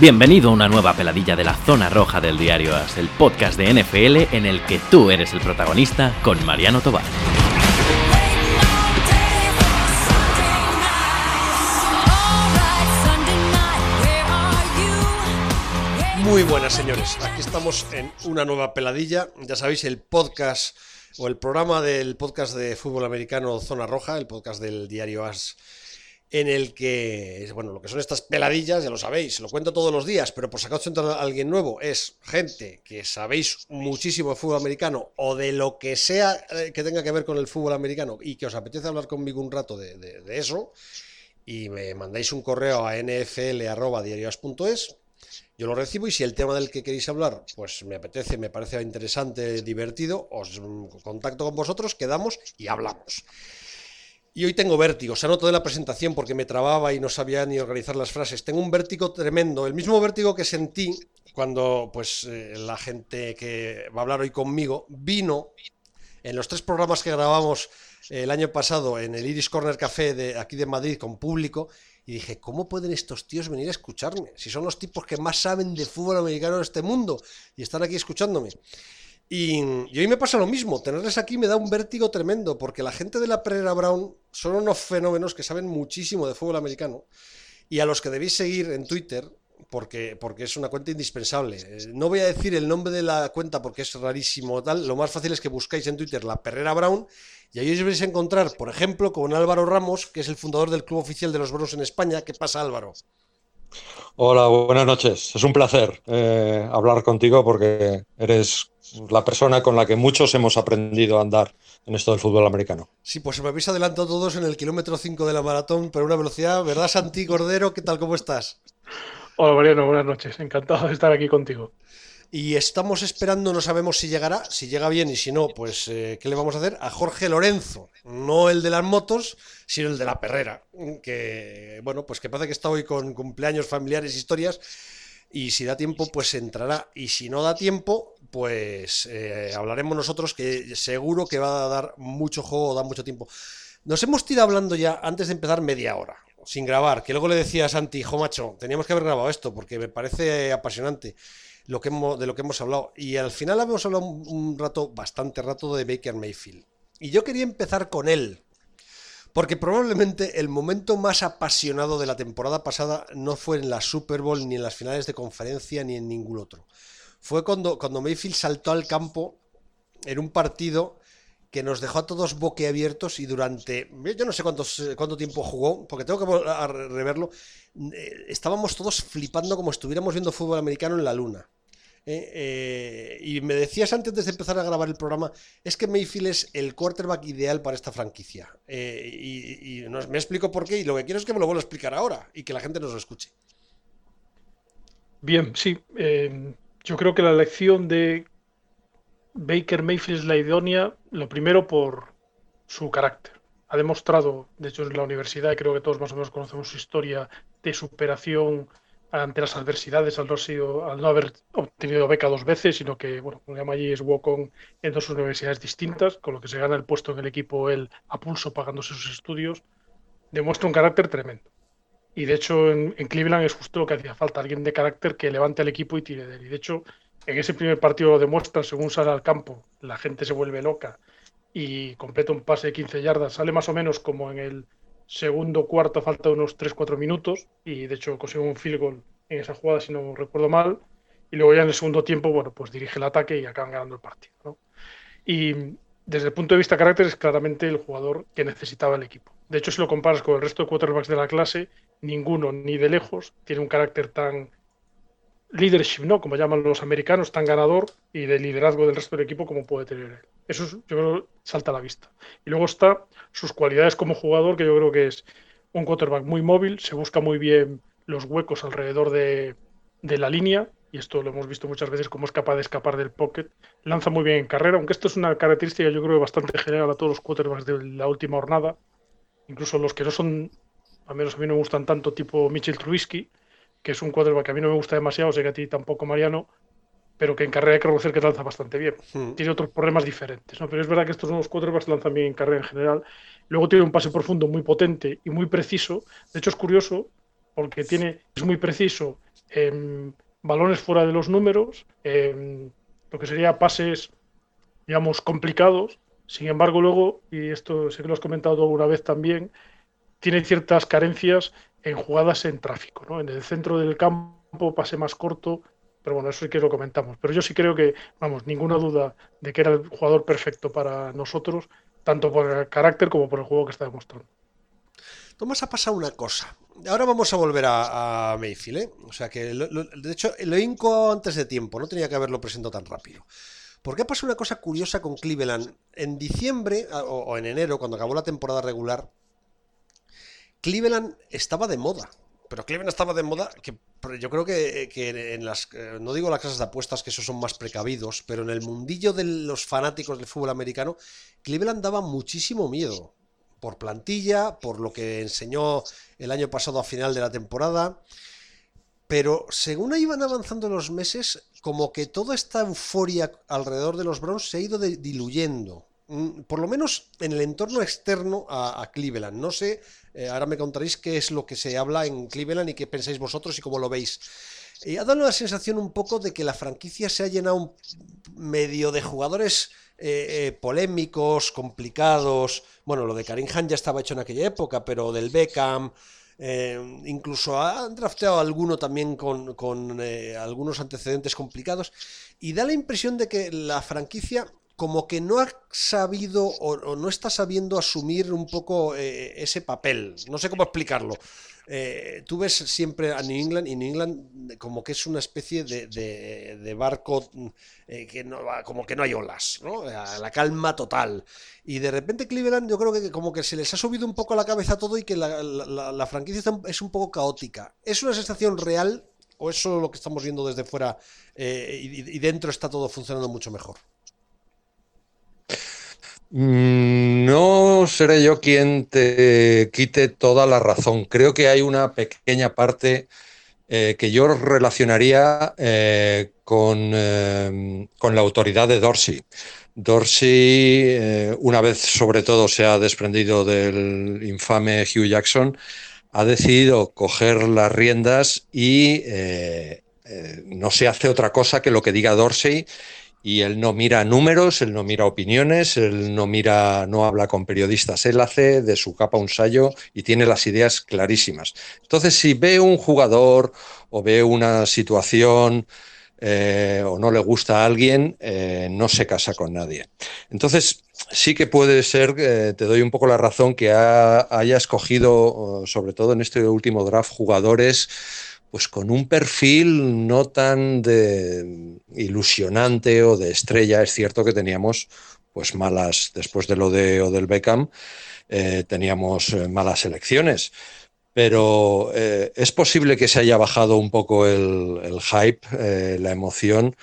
Bienvenido a una nueva peladilla de la zona roja del diario As, el podcast de NFL en el que tú eres el protagonista con Mariano Tobar. Muy buenas señores, aquí estamos en una nueva peladilla, ya sabéis el podcast o el programa del podcast de fútbol americano Zona Roja, el podcast del diario As en el que, bueno, lo que son estas peladillas, ya lo sabéis, lo cuento todos los días, pero por si acaso entra alguien nuevo, es gente que sabéis muchísimo de fútbol americano o de lo que sea eh, que tenga que ver con el fútbol americano y que os apetece hablar conmigo un rato de, eso, y me mandáis un correo a nfl.diarias.es, yo lo recibo y si el tema del que queréis hablar, pues me apetece, me parece interesante, divertido, os contacto con vosotros, quedamos y hablamos. Y hoy tengo vértigo, se notó de la presentación porque me trababa y no sabía ni organizar las frases. Tengo un vértigo tremendo, el mismo vértigo que sentí cuando pues eh, la gente que va a hablar hoy conmigo vino en los tres programas que grabamos el año pasado en el Iris Corner Café de aquí de Madrid con público y dije, ¿cómo pueden estos tíos venir a escucharme? Si son los tipos que más saben de fútbol americano en este mundo y están aquí escuchándome. Y, hoy me pasa lo mismo, tenerles aquí me da un vértigo tremendo, porque la gente de la Pereira Brown son unos fenómenos que saben muchísimo de fútbol americano y a los que debéis seguir en Twitter, porque, porque es una cuenta indispensable. No voy a decir el nombre de la cuenta porque es rarísimo tal, lo más fácil es que buscáis en Twitter la Perrera Brown y ahí os vais a encontrar, por ejemplo, con Álvaro Ramos, que es el fundador del Club Oficial de los Browns en España. ¿Qué pasa, Álvaro? Hola, buenas noches. Es un placer eh, hablar contigo porque eres la persona con la que muchos hemos aprendido a andar en esto del fútbol americano. Sí, pues me habéis adelantado todos en el kilómetro 5 de la maratón, pero una velocidad, ¿verdad, Santi Cordero? ¿Qué tal, cómo estás? Hola, Mariano, buenas noches. Encantado de estar aquí contigo. Y estamos esperando, no sabemos si llegará, si llega bien y si no, pues eh, ¿qué le vamos a hacer? A Jorge Lorenzo, no el de las motos, sino el de la perrera, que bueno, pues que parece que está hoy con cumpleaños familiares, historias, y si da tiempo, pues entrará, y si no da tiempo, pues eh, hablaremos nosotros, que seguro que va a dar mucho juego, da mucho tiempo. Nos hemos tirado hablando ya, antes de empezar, media hora, sin grabar, que luego le decía a Santi, hijo macho, teníamos que haber grabado esto, porque me parece apasionante lo que hemos, de lo que hemos hablado. Y al final hemos hablado un, rato, bastante rato, de Baker Mayfield. Y yo quería empezar con él. Porque probablemente el momento más apasionado de la temporada pasada no fue en la Super Bowl, ni en las finales de conferencia, ni en ningún otro. Fue cuando, cuando Mayfield saltó al campo en un partido que nos dejó a todos boquiabiertos y durante, yo no sé cuánto tiempo jugó, porque tengo que reverlo, eh, estábamos todos flipando como estuviéramos viendo fútbol americano en la luna. ¿eh? Eh, y me decías antes de empezar a grabar el programa, es que Mayfield es el quarterback ideal para esta franquicia. y, me explico por qué y lo que quiero es que me lo vuelva a explicar ahora y que la gente nos lo escuche. Bien, sí. Yo creo que la lección de Baker Mayfield es la idónea, lo primero por su carácter. Ha demostrado, de hecho en la universidad, y creo que todos más o menos conocemos su historia de superación ante las adversidades al no, al no haber obtenido beca dos veces, sino que, bueno, como llama allí, es walk-on en dos universidades distintas, con lo que se gana el puesto en el equipo él a pulso pagándose sus estudios, demuestra un carácter tremendo. Y de hecho en, en Cleveland es justo lo que hacía falta, alguien de carácter que levante al equipo y tire de él. Y de hecho en ese primer partido lo demuestra, según sale al campo, la gente se vuelve loca y completa un pase de 15 yardas. Sale más o menos como en el segundo cuarto, falta unos 3-4 minutos y de hecho consigue un field goal en esa jugada, si no recuerdo mal. Y luego ya en el segundo tiempo, bueno, pues dirige el ataque y acaban ganando el partido. Y desde el punto de vista de carácter es claramente el jugador que necesitaba el equipo. De hecho, si lo comparas con el resto de quarterbacks de la clase, ninguno, ni de lejos, tiene un carácter tan leadership, ¿no? Como llaman los americanos, tan ganador y de liderazgo del resto del equipo como puede tener él. Eso yo creo salta a la vista. Y luego está sus cualidades como jugador, que yo creo que es un quarterback muy móvil, se busca muy bien los huecos alrededor de, la línea, y esto lo hemos visto muchas veces, cómo es capaz de escapar del pocket. Lanza muy bien en carrera, aunque esto es una característica yo creo bastante general a todos los quarterbacks de la última jornada, incluso los que no son, al menos a mí no me gustan tanto, tipo Mitchell Trubisky, que es un quarterback que a mí no me gusta demasiado, sé que a ti tampoco, Mariano, pero que en carrera hay que reconocer que lanza bastante bien. Hmm. Tiene otros problemas diferentes, ¿no? Pero es verdad que estos nuevos quarterbacks lanzan bien en carrera en general. Luego tiene un pase profundo muy potente y muy preciso. De hecho, es curioso porque tiene, es muy preciso en balones fuera de los números, en lo que sería pases, digamos, complicados. Sin embargo, luego, y esto sé que lo has comentado alguna vez también, tiene ciertas carencias en jugadas en tráfico, ¿no? En el centro del campo, pase más corto, pero bueno, eso sí que lo comentamos. Pero yo sí creo que, vamos, ninguna duda de que era el jugador perfecto para nosotros, tanto por el carácter como por el juego que está demostrando. Tomás, ha pasado una cosa. Ahora vamos a volver a, Mayfield, ¿eh? O sea que, de hecho, lo inco antes de tiempo, no tenía que haberlo presentado tan rápido. Porque ha pasado una cosa curiosa con Cleveland. En diciembre o en enero, cuando acabó la temporada regular, Cleveland estaba de moda. Pero Cleveland estaba de moda, que yo creo que, en las, eh, no digo las casas de apuestas, que esos son más precavidos, pero en el mundillo de los fanáticos del fútbol americano, Cleveland daba muchísimo miedo. Por plantilla, por lo que enseñó el año pasado a final de la temporada. Pero según iban avanzando los meses, como que toda esta euforia alrededor de los Browns se ha ido diluyendo. Mm, por lo menos en el entorno externo a, Cleveland. No sé, eh, ahora me contaréis qué es lo que se habla en Cleveland y qué pensáis vosotros y cómo lo veis. Y ha dado la sensación un poco de que la franquicia se ha llenado medio de jugadores eh, eh, polémicos, complicados. Bueno, lo de Karim Han ya estaba hecho en aquella época, pero del Beckham. incluso han drafteado alguno también con, con algunos antecedentes complicados. Y da la impresión de que la franquicia como que no ha sabido o, no está sabiendo asumir un poco eh, ese papel. No sé cómo explicarlo. Eh, tú ves siempre a New England y New England como que es una especie de, barco eh, que no como que no hay olas, ¿no? la calma total. Y de repente Cleveland yo creo que como que se les ha subido un poco a la cabeza todo y que la, franquicia es un poco caótica. ¿Es una sensación real o es solo lo que estamos viendo desde fuera y dentro está todo funcionando mucho mejor? Mm, no seré yo quien te quite toda la razón. Creo que hay una pequeña parte eh, que yo relacionaría eh, con, eh, con, la autoridad de Dorsey. Dorsey, una vez sobre todo se ha desprendido del infame Hugh Jackson, ha decidido coger las riendas y no se hace otra cosa que lo que diga Dorsey y él no mira números, él no mira opiniones, él no mira, no habla con periodistas, él hace de su capa un sallo y tiene las ideas clarísimas. Entonces, si ve un jugador o ve una situación eh, o no le gusta a alguien, eh, no se casa con nadie. Entonces, sí que puede ser, te doy un poco la razón, que haya escogido, sobre todo en este último draft, jugadores pues con un perfil no tan de ilusionante o de estrella. Es cierto que teníamos pues malas, después de lo de Odell Beckham, eh, teníamos eh, malas elecciones. Pero eh, es posible que se haya bajado un poco el, hype, la emoción.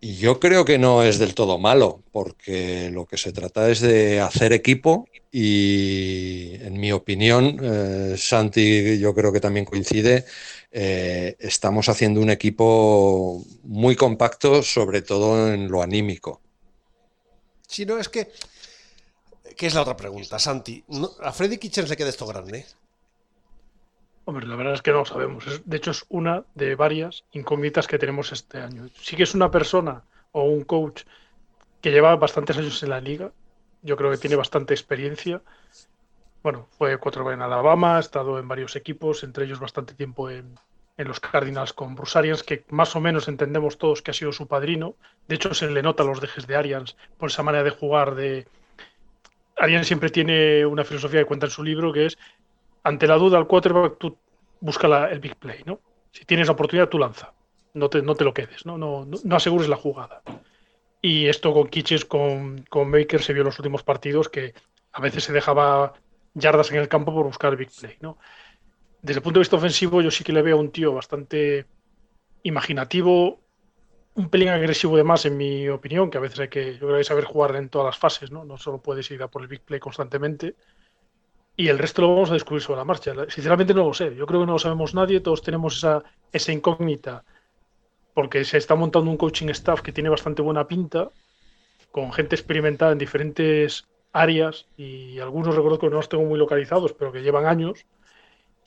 Y yo creo que no es del todo malo, porque lo que se trata es de hacer equipo y en mi opinión, eh, Santi yo creo que también coincide, eh, estamos haciendo un equipo muy compacto, sobre todo en lo anímico. Si no, es que... ¿Qué es la otra pregunta, Santi? ¿A Freddy Kitchens le queda esto grande? Hombre, la verdad es que no sabemos. de hecho, es una de varias incógnitas que tenemos este año. Sí que es una persona o un coach que lleva bastantes años en la liga, yo creo que tiene bastante experiencia. Bueno, fue cuatro en Alabama, ha estado en varios equipos, entre ellos bastante tiempo en, los Cardinals con Bruce Arians, que más o menos entendemos todos que ha sido su padrino. De hecho, se le nota los dejes de Arians por esa manera de jugar de... Arians siempre tiene una filosofía que cuenta en su libro que es, ante la duda al quarterback, tú busca el big play, ¿no? Si tienes la oportunidad, tú lanza. No te, no te lo quedes, ¿no? No, no, no asegures la jugada. Y esto con Kitches, con, con Baker, se vio en los últimos partidos que a veces se dejaba yardas en el campo por buscar el big play. ¿no? Desde el punto de vista ofensivo, yo sí que le veo a un tío bastante imaginativo, un pelín agresivo de más, en mi opinión, que a veces hay que, que saber jugar en todas las fases, ¿no? No solo puedes ir a por el big play constantemente. Y el resto lo vamos a descubrir sobre la marcha. Sinceramente no lo sé. Yo creo que no lo sabemos nadie. Todos tenemos esa, esa incógnita porque se está montando un coaching staff que tiene bastante buena pinta, con gente experimentada en diferentes áreas y algunos recuerdo que no los tengo muy localizados, pero que llevan años.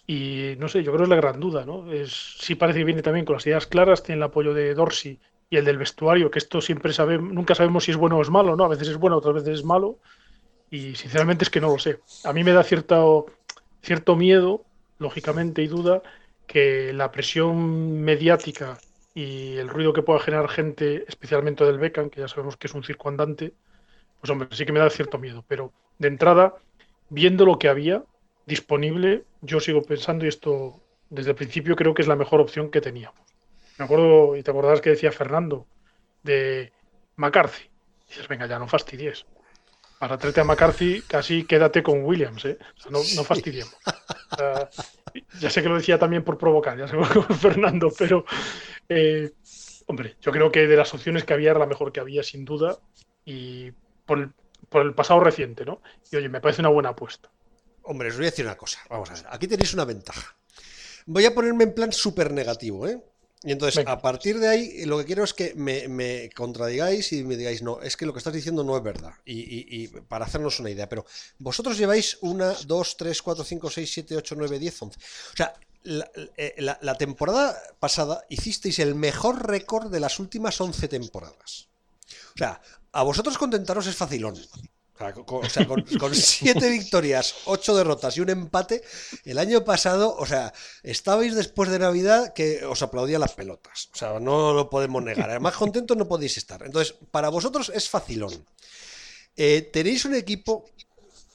Y no sé, yo creo que es la gran duda, ¿no? Es, sí parece que viene también con las ideas claras, tiene el apoyo de Dorsey y el del vestuario, que esto siempre sabemos, nunca sabemos si es bueno o es malo, ¿no? A veces es bueno, otras veces es malo. Y sinceramente es que no lo sé. A mí me da cierto, cierto miedo, lógicamente, y duda, que la presión mediática y el ruido que pueda generar gente, especialmente del Beckham, que ya sabemos que es un circo andante, pues hombre, sí que me da cierto miedo. Pero de entrada, viendo lo que había, disponible, yo sigo pensando, y esto desde el principio creo que es la mejor opción que teníamos. Me acuerdo, y te acordás que decía Fernando, de McCarthy. Y dices, venga, ya no fastidies. Para traerte a McCarthy, casi quédate con Williams, ¿eh? O sea, no, no fastidiemos. ya sé que lo decía también por provocar, ya sé con Fernando, pero eh, hombre, yo creo que de las opciones que había era la mejor que había, sin duda, y por el, por el pasado reciente, ¿no? Y oye, me parece una buena apuesta. Hombre, os voy a decir una cosa. Vamos a ver. Aquí tenéis una ventaja. Voy a ponerme en plan súper negativo, ¿eh? Y entonces, a partir de ahí, lo que quiero es que me, contradigáis y me digáis, no, es que lo que estás diciendo no es verdad. Y, para hacernos una idea, pero vosotros lleváis una, dos, tres, cuatro, cinco, seis, siete, ocho, nueve, diez, once. O sea, la, eh, la temporada pasada hicisteis el mejor récord de las últimas once temporadas. O sea, a vosotros contentaros es facilón. O sea, con, siete victorias, ocho derrotas y un empate, el año pasado, o sea, estabais después de Navidad que os aplaudían las pelotas. O sea, no lo podemos negar. Más contentos no podéis estar. Entonces, para vosotros es facilón. Eh, tenéis un equipo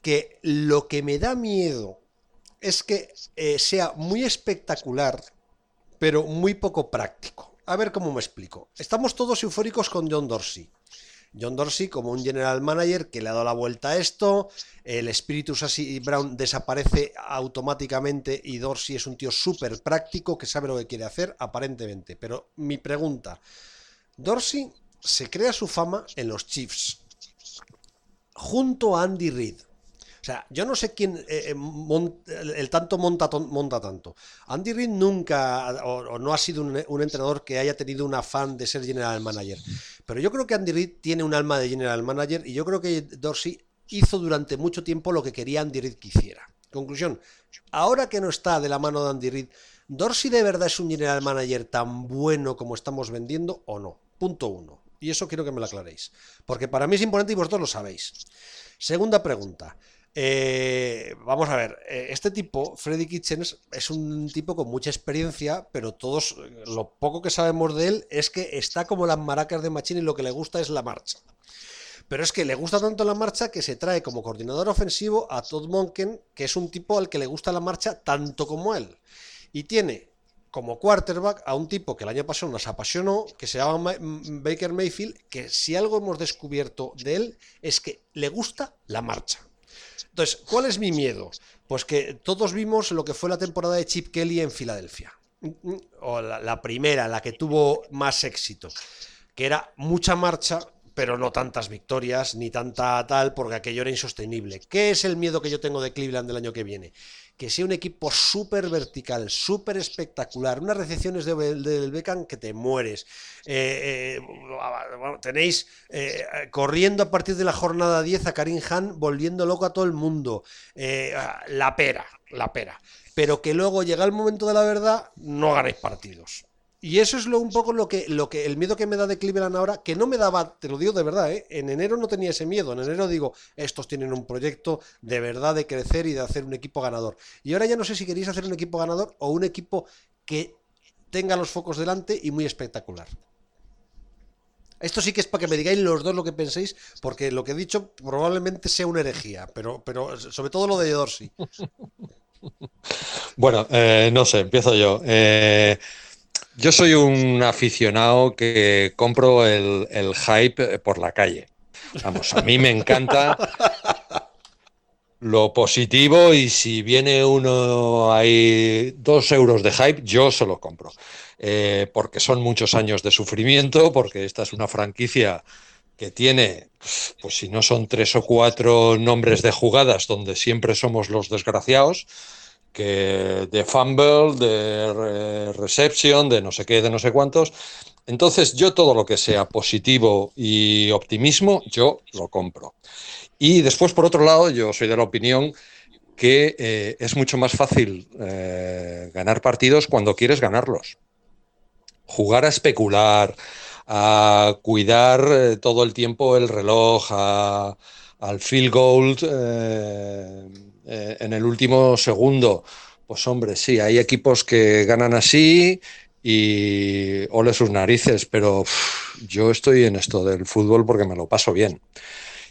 que lo que me da miedo es que eh, sea muy espectacular, pero muy poco práctico. A ver cómo me explico. Estamos todos eufóricos con John Dorsey. John Dorsey como un general manager que le ha dado la vuelta a esto, el espíritu Sassy Brown desaparece automáticamente y Dorsey es un tío súper práctico que sabe lo que quiere hacer, aparentemente. Pero mi pregunta, Dorsey se crea su fama en los Chiefs, junto a Andy Reid. O sea, yo no sé quién eh, eh, el tanto monta, monta tanto. Andy Reid nunca, o, no ha sido un, entrenador que haya tenido un afán de ser general manager. Pero yo creo que Andy Reid tiene un alma de general manager y yo creo que Dorsey hizo durante mucho tiempo lo que quería Andy Reid que hiciera. Conclusión, ahora que no está de la mano de Andy Reid, ¿Dorsey de verdad es un general manager tan bueno como estamos vendiendo o no? Punto uno. Y eso quiero que me lo aclaréis. Porque para mí es importante y vosotros lo sabéis. Segunda pregunta. Eh, vamos a ver, eh, este tipo, Freddy Kitchens, es un tipo con mucha experiencia, pero todos, lo poco que sabemos de él es que está como las maracas de Machine y lo que le gusta es la marcha. Pero es que le gusta tanto la marcha que se trae como coordinador ofensivo a Todd Monken, que es un tipo al que le gusta la marcha tanto como él. Y tiene como quarterback a un tipo que el año pasado nos apasionó, que se llama Baker Mayfield, que si algo hemos descubierto de él es que le gusta la marcha. Entonces, ¿cuál es mi miedo? Pues que todos vimos lo que fue la temporada de Chip Kelly en Filadelfia. O la, primera, la que tuvo más éxito. Que era mucha marcha, pero no tantas victorias, ni tanta tal, porque aquello era insostenible. ¿Qué es el miedo que yo tengo de Cleveland del año que viene? Que sea un equipo súper vertical, súper espectacular, unas recepciones del Beckham que te mueres. Eh, eh, tenéis eh, corriendo a partir de la jornada 10 a Karim Han, volviendo loco a todo el mundo. la pera, la pera. Pero que luego llega el momento de la verdad, no ganéis partidos. Y eso es lo, un poco lo que, lo que el miedo que me da de Cleveland ahora, que no me daba, te lo digo de verdad, ¿eh? en enero no tenía ese miedo. En enero digo, estos tienen un proyecto de verdad de crecer y de hacer un equipo ganador. Y ahora ya no sé si queréis hacer un equipo ganador o un equipo que tenga los focos delante y muy espectacular. Esto sí que es para que me digáis los dos lo que penséis, porque lo que he dicho probablemente sea una herejía, pero, pero sobre todo lo de Dorsey. Bueno, eh, no sé, empiezo yo. Eh, yo soy un aficionado que compro el, hype por la calle. Vamos, a mí me encanta lo positivo y si viene uno ahí dos euros de hype, yo se lo compro. Eh, porque son muchos años de sufrimiento, porque esta es una franquicia que tiene, pues si no son tres o cuatro nombres de jugadas donde siempre somos los desgraciados, que de fumble, de reception, de no sé qué, de no sé cuántos. Entonces yo todo lo que sea positivo y optimismo, yo lo compro. Y después, por otro lado, yo soy de la opinión que eh, es mucho más fácil eh, ganar partidos cuando quieres ganarlos. Jugar a especular, a cuidar eh, todo el tiempo el reloj, al field goal en el último segundo. Pues hombre, sí, hay equipos que ganan así y ole sus narices, pero yo estoy en esto del fútbol porque me lo paso bien.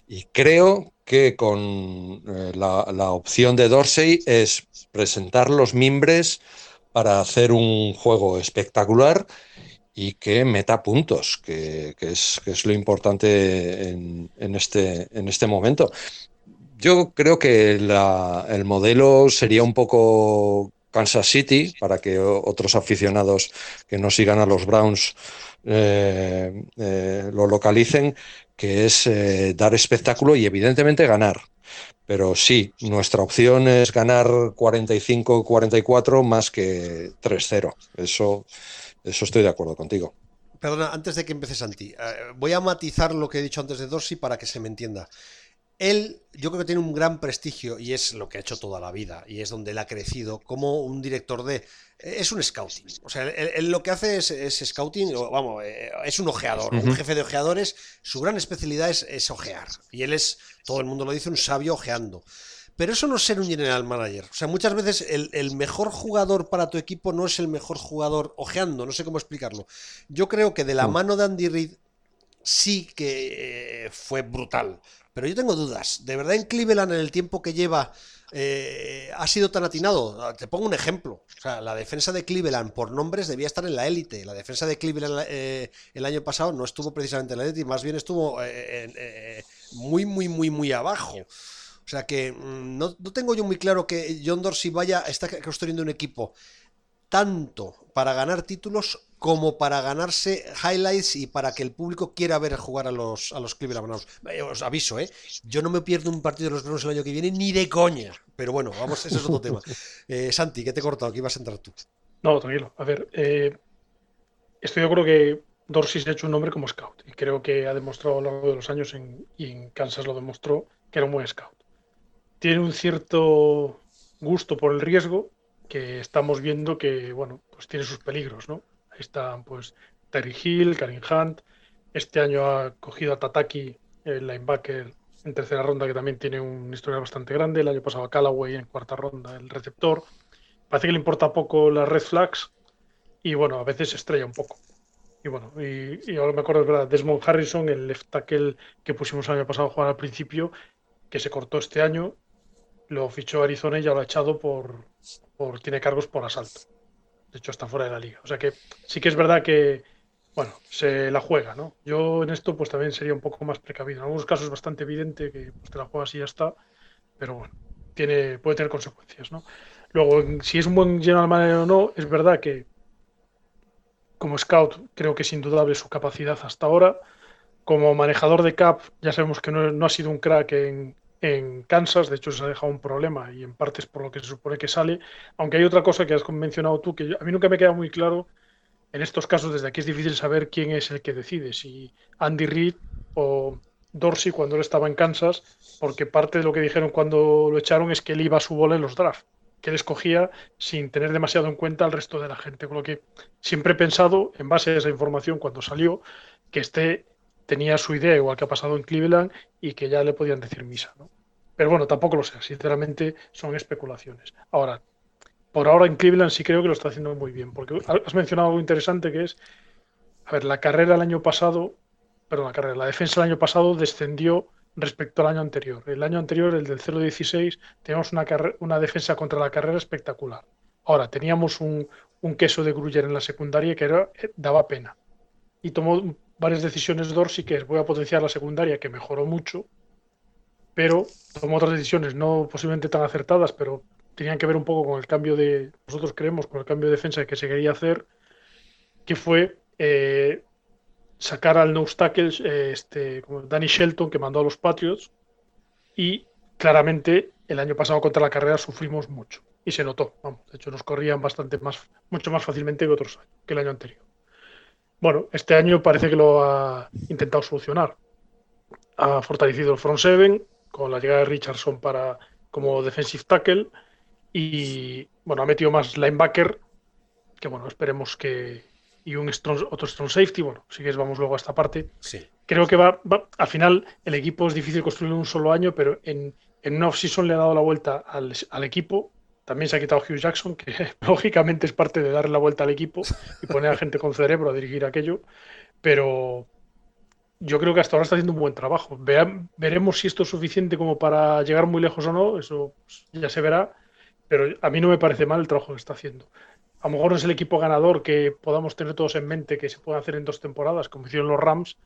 Y creo que con eh, la, opción de Dorsey es presentar los mimbres para hacer un juego espectacular y que meta puntos, que, es, lo importante en, este, en este momento. Yo creo que el modelo sería un poco Kansas City, para que otros aficionados que no sigan a los Browns eh, eh, lo localicen, que es eh, dar espectáculo y evidentemente ganar. Pero sí, nuestra opción es ganar 45-44 más que 3-0. Eso, eso estoy de acuerdo contigo. Perdona, antes de que empieces, Santi, voy a matizar lo que he dicho antes de Dorsey para que se me entienda él yo creo que tiene un gran prestigio y es lo que ha hecho toda la vida y es donde él ha crecido como un director de... Es un scouting. O sea, él, lo que hace es, scouting, vamos, eh, es un ojeador, un jefe de ojeadores. Su gran especialidad es, ojear. Y él es, todo el mundo lo dice, un sabio ojeando. Pero eso no es ser un general manager. O sea, muchas veces el, mejor jugador para tu equipo no es el mejor jugador ojeando, no sé cómo explicarlo. Yo creo que de la mm. mano de Andy Reid sí que eh, fue brutal. Pero yo tengo dudas. ¿De verdad en Cleveland, en el tiempo que lleva, eh, ha sido tan atinado? Te pongo un ejemplo. O sea, la defensa de Cleveland por nombres debía estar en la élite. La defensa de Cleveland eh, el año pasado no estuvo precisamente en la élite, más bien estuvo eh, muy, muy, muy, muy abajo. O sea que mm, no, tengo yo muy claro que John Dorsey vaya, está construyendo un equipo tanto para ganar títulos como para ganarse highlights y para que el público quiera ver jugar a los, a los Cleveland Browns. Eh, os aviso, ¿eh? Yo no me pierdo un partido de los Browns el año que viene ni de coña. Pero bueno, vamos, ese es otro tema. Eh, Santi, ¿qué te he cortado? Aquí ibas a entrar tú. No, tranquilo. A ver, eh, estoy de acuerdo que Dorsey se ha hecho un nombre como scout. Y creo que ha demostrado a lo largo de los años, y en Kansas lo demostró, que era un buen scout. Tiene un cierto gusto por el riesgo que estamos viendo que, bueno, pues tiene sus peligros, ¿no? Ahí están, pues, Terry Hill, Karim Hunt. Este año ha cogido a Tataki, el linebacker, en tercera ronda, que también tiene una historia bastante grande. El año pasado a Callaway en cuarta ronda, el receptor. Parece que le importa poco las red flags y, bueno, a veces estrella un poco. Y bueno, y, ahora me acuerdo, es verdad, Desmond Harrison, el left tackle que pusimos el año pasado a jugar al principio, que se cortó este año lo fichó Arizona y ya lo ha echado por tiene cargos por asalto. De hecho, está fuera de la liga. O sea que sí que es verdad que, bueno, se la juega, ¿no? Yo en esto pues también sería un poco más precavido. En algunos casos es bastante evidente que pues, te la juegas y ya está, pero bueno, tiene, puede tener consecuencias, ¿no? Luego, si es un buen general manager o no, es verdad que como scout creo que es indudable su capacidad hasta ahora. Como manejador de cap, ya sabemos que no, no ha sido un crack en, en Kansas, de hecho se ha dejado un problema y en parte es por lo que se supone que sale, aunque hay otra cosa que has mencionado tú que a mí nunca me queda muy claro en estos casos desde aquí es difícil saber quién es el que decide, si Andy Reid o Dorsey cuando él estaba en Kansas, porque parte de lo que dijeron cuando lo echaron es que él iba a su bola en los drafts, que él escogía sin tener demasiado en cuenta al resto de la gente, con lo que siempre he pensado, en base a esa información cuando salió, que este tenía su idea, igual que ha pasado en Cleveland, y que ya le podían decir misa. ¿no? Pero bueno, tampoco lo sé, sinceramente son especulaciones. Ahora, por ahora en Cleveland sí creo que lo está haciendo muy bien, porque has mencionado algo interesante que es, a ver, la carrera el año pasado, perdón, la carrera, la defensa el año pasado descendió respecto al año anterior. El año anterior, el del 0-16, teníamos una, una defensa contra la carrera espectacular. Ahora, teníamos un, un queso de Gruyer en la secundaria que era, eh, daba pena. Y tomó varias decisiones Dorsey, que voy a potenciar la secundaria, que mejoró mucho, pero tomó otras decisiones, no posiblemente tan acertadas, pero tenían que ver un poco con el cambio de, nosotros creemos, con el cambio de defensa que se quería hacer, que fue eh, sacar al no tackle, eh, este, como Danny Shelton, que mandó a los Patriots, y claramente el año pasado contra la carrera sufrimos mucho, y se notó, vamos, de hecho nos corrían bastante más, mucho más fácilmente que otros años, que el año anterior. Bueno, este año parece que lo ha intentado solucionar. Ha fortalecido el front seven con la llegada de Richardson para como defensive tackle y bueno, ha metido más linebacker, que bueno, esperemos que... Y un otro strong safety, bueno, si quieres vamos luego a esta parte. Sí. Creo que va, al final el equipo es difícil construir en un solo año, pero en, en una off-season le ha dado la vuelta al, al equipo también se ha quitado Hugh Jackson, que lógicamente es parte de darle la vuelta al equipo y poner a gente con cerebro a dirigir aquello. Pero yo creo que hasta ahora está haciendo un buen trabajo. veremos si esto es suficiente como para llegar muy lejos o no, eso ya se verá. Pero a mí no me parece mal el trabajo que está haciendo. A lo mejor no es el equipo ganador que podamos tener todos en mente que se puede hacer en dos temporadas, como hicieron los Rams,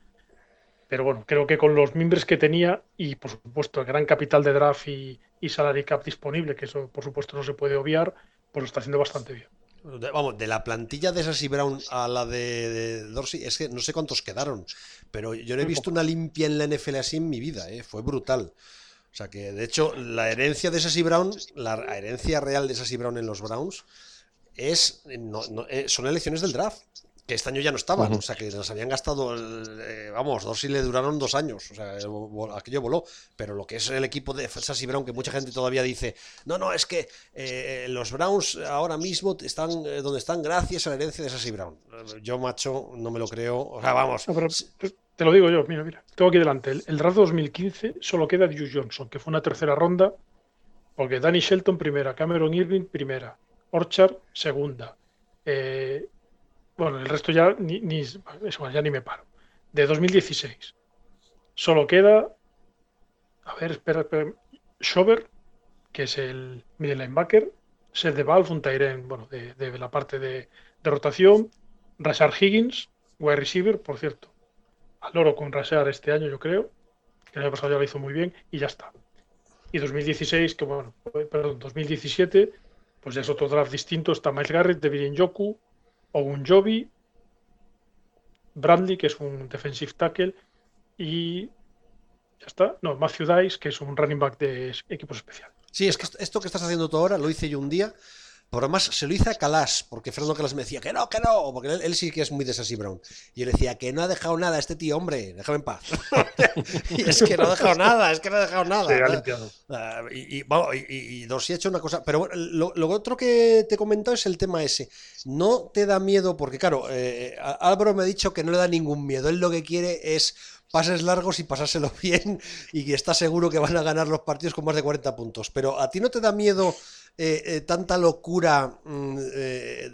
pero bueno, creo que con los miembros que tenía y por supuesto el gran capital de draft y, salary cap disponible, que eso por supuesto no se puede obviar, pues lo está haciendo bastante bien. vamos, de la plantilla de Sassy Brown a la de, Dorsey, es que no sé cuántos quedaron, pero yo no he visto una limpia en la NFL así en mi vida, ¿eh? fue brutal. O sea que, de hecho, la herencia de Sassy Brown, la herencia real de Sassy Brown en los Browns, es eh, son elecciones del draft que este año ya no estaban, o sea que nos habían gastado, eh, vamos, dos y le duraron dos años, o sea, aquello voló, pero lo que es el equipo de Sassy Brown, que mucha gente todavía dice, no, no, es que eh, los Browns ahora mismo están eh, donde están gracias a la herencia de Sassy Brown. Yo, macho, no me lo creo, o sea, vamos. te lo digo yo, mira, mira, tengo aquí delante, el, draft 2015 solo queda Hugh Johnson, que fue una tercera ronda, porque Danny Shelton primera, Cameron Irving primera, Orchard segunda. Eh, bueno, el resto ya ni, ni, eso, ya ni me paro. De 2016. Solo queda. A ver, espera, espera. Shover, que es el middle linebacker. Seth de Valve, un bueno, de, la parte de, rotación. Rashard Higgins, wide receiver, por cierto. Al oro con Rashard este año, yo creo. El año pasado ya lo hizo muy bien y ya está. Y 2016, que bueno, perdón, 2017, pues ya es otro draft distinto. Está Miles Garrett, Devin Yoku, un Jovi, Bradley, que es un defensive tackle, y ya está. No, Matthew Dice, que es un running back de equipos especiales. Sí, es que esto que estás haciendo tú ahora lo hice yo un día por además, se lo hice a Calas, porque Fernando Calas me decía que no, que no, porque él, sí que es muy de Sassy Brown. Y yo le decía que no ha dejado nada este tío, hombre, déjame en paz. y es que no ha dejado nada, es que no ha dejado nada. Ah, y, y, bueno, y, dos, y ha hecho una cosa. Pero lo, lo, otro que te he comentado es el tema ese. No te da miedo, porque claro, eh, Álvaro me ha dicho que no le da ningún miedo. Él lo que quiere es pases largos y pasárselo bien y que está seguro que van a ganar los partidos con más de 40 puntos. Pero a ti no te da miedo eh, eh, tanta locura mm, eh,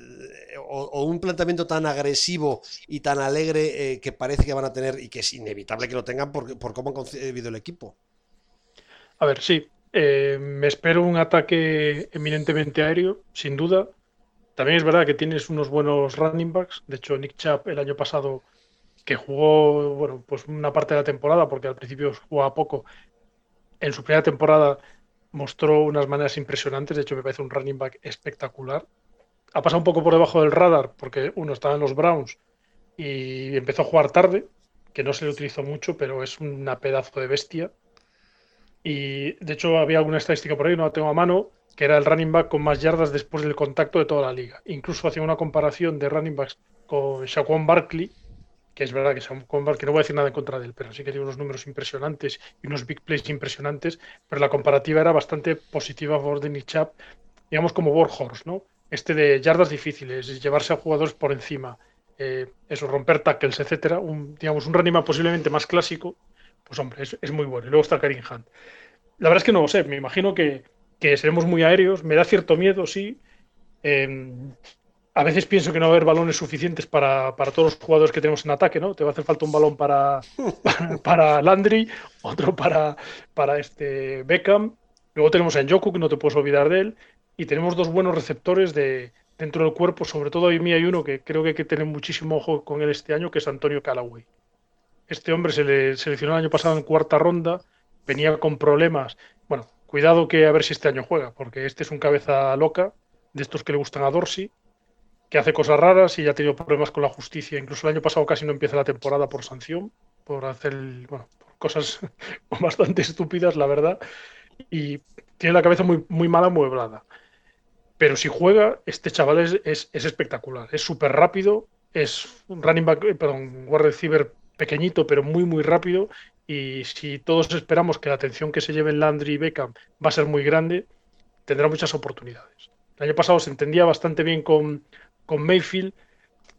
o, un planteamiento tan agresivo y tan alegre que parece que van a tener y que es inevitable que lo tengan por, por cómo han concebido el equipo. A ver, sí, me espero un ataque eminentemente aéreo, sin duda. También es verdad que tienes unos buenos running backs. De hecho, Nick Chubb el año pasado, que jugó bueno, pues una parte de la temporada, porque al principio jugaba poco, en su primera temporada mostró unas maneras impresionantes, de hecho me parece un running back espectacular. Ha pasado un poco por debajo del radar porque uno estaba en los Browns y empezó a jugar tarde, que no se le utilizó mucho, pero es una pedazo de bestia. Y de hecho había alguna estadística por ahí, no la tengo a mano, que era el running back con más yardas después del contacto de toda la liga. Incluso hacía una comparación de running backs con Shaquan Barkley, que es verdad que es un que no voy a decir nada en contra de él, pero sí que tiene unos números impresionantes y unos big plays impresionantes, pero la comparativa era bastante positiva a favor de digamos como Warhorse, ¿no? Este de yardas difíciles, llevarse a jugadores por encima, eh, eso, romper tackles, etcétera, digamos, un running posiblemente más clásico, pues hombre, es, muy bueno. Y luego está Karim Hunt. La verdad es que no lo sé, me imagino que, que seremos muy aéreos, me da cierto miedo, sí. Em, a veces pienso que no va a haber balones suficientes para, todos los jugadores que tenemos en ataque, ¿no? Te va a hacer falta un balón para, para, Landry, otro para, para este Beckham. Luego tenemos a Njoku, que no te puedes olvidar de él. Y tenemos dos buenos receptores de, dentro del cuerpo. Sobre todo a mí hay uno que creo que hay que tener muchísimo ojo con él este año, que es Antonio Callaway. Este hombre se le seleccionó el año pasado en cuarta ronda, venía con problemas. Bueno, cuidado que a ver si este año juega, porque este es un cabeza loca, de estos que le gustan a Dorsey que hace cosas raras y ya ha tenido problemas con la justicia. Incluso el año pasado casi no empieza la temporada por sanción, por hacer cosas bastante estúpidas, la verdad. Y tiene la cabeza muy, muy mala mueblada. Pero si juega, este chaval es, es, espectacular. Es súper rápido, es un running back, eh, perdón, un receiver pequeñito, pero muy, muy rápido. y si todos esperamos que la atención que se lleve en Landry y Beckham va a ser muy grande, tendrá muchas oportunidades. El año pasado se entendía bastante bien con, con Mayfield,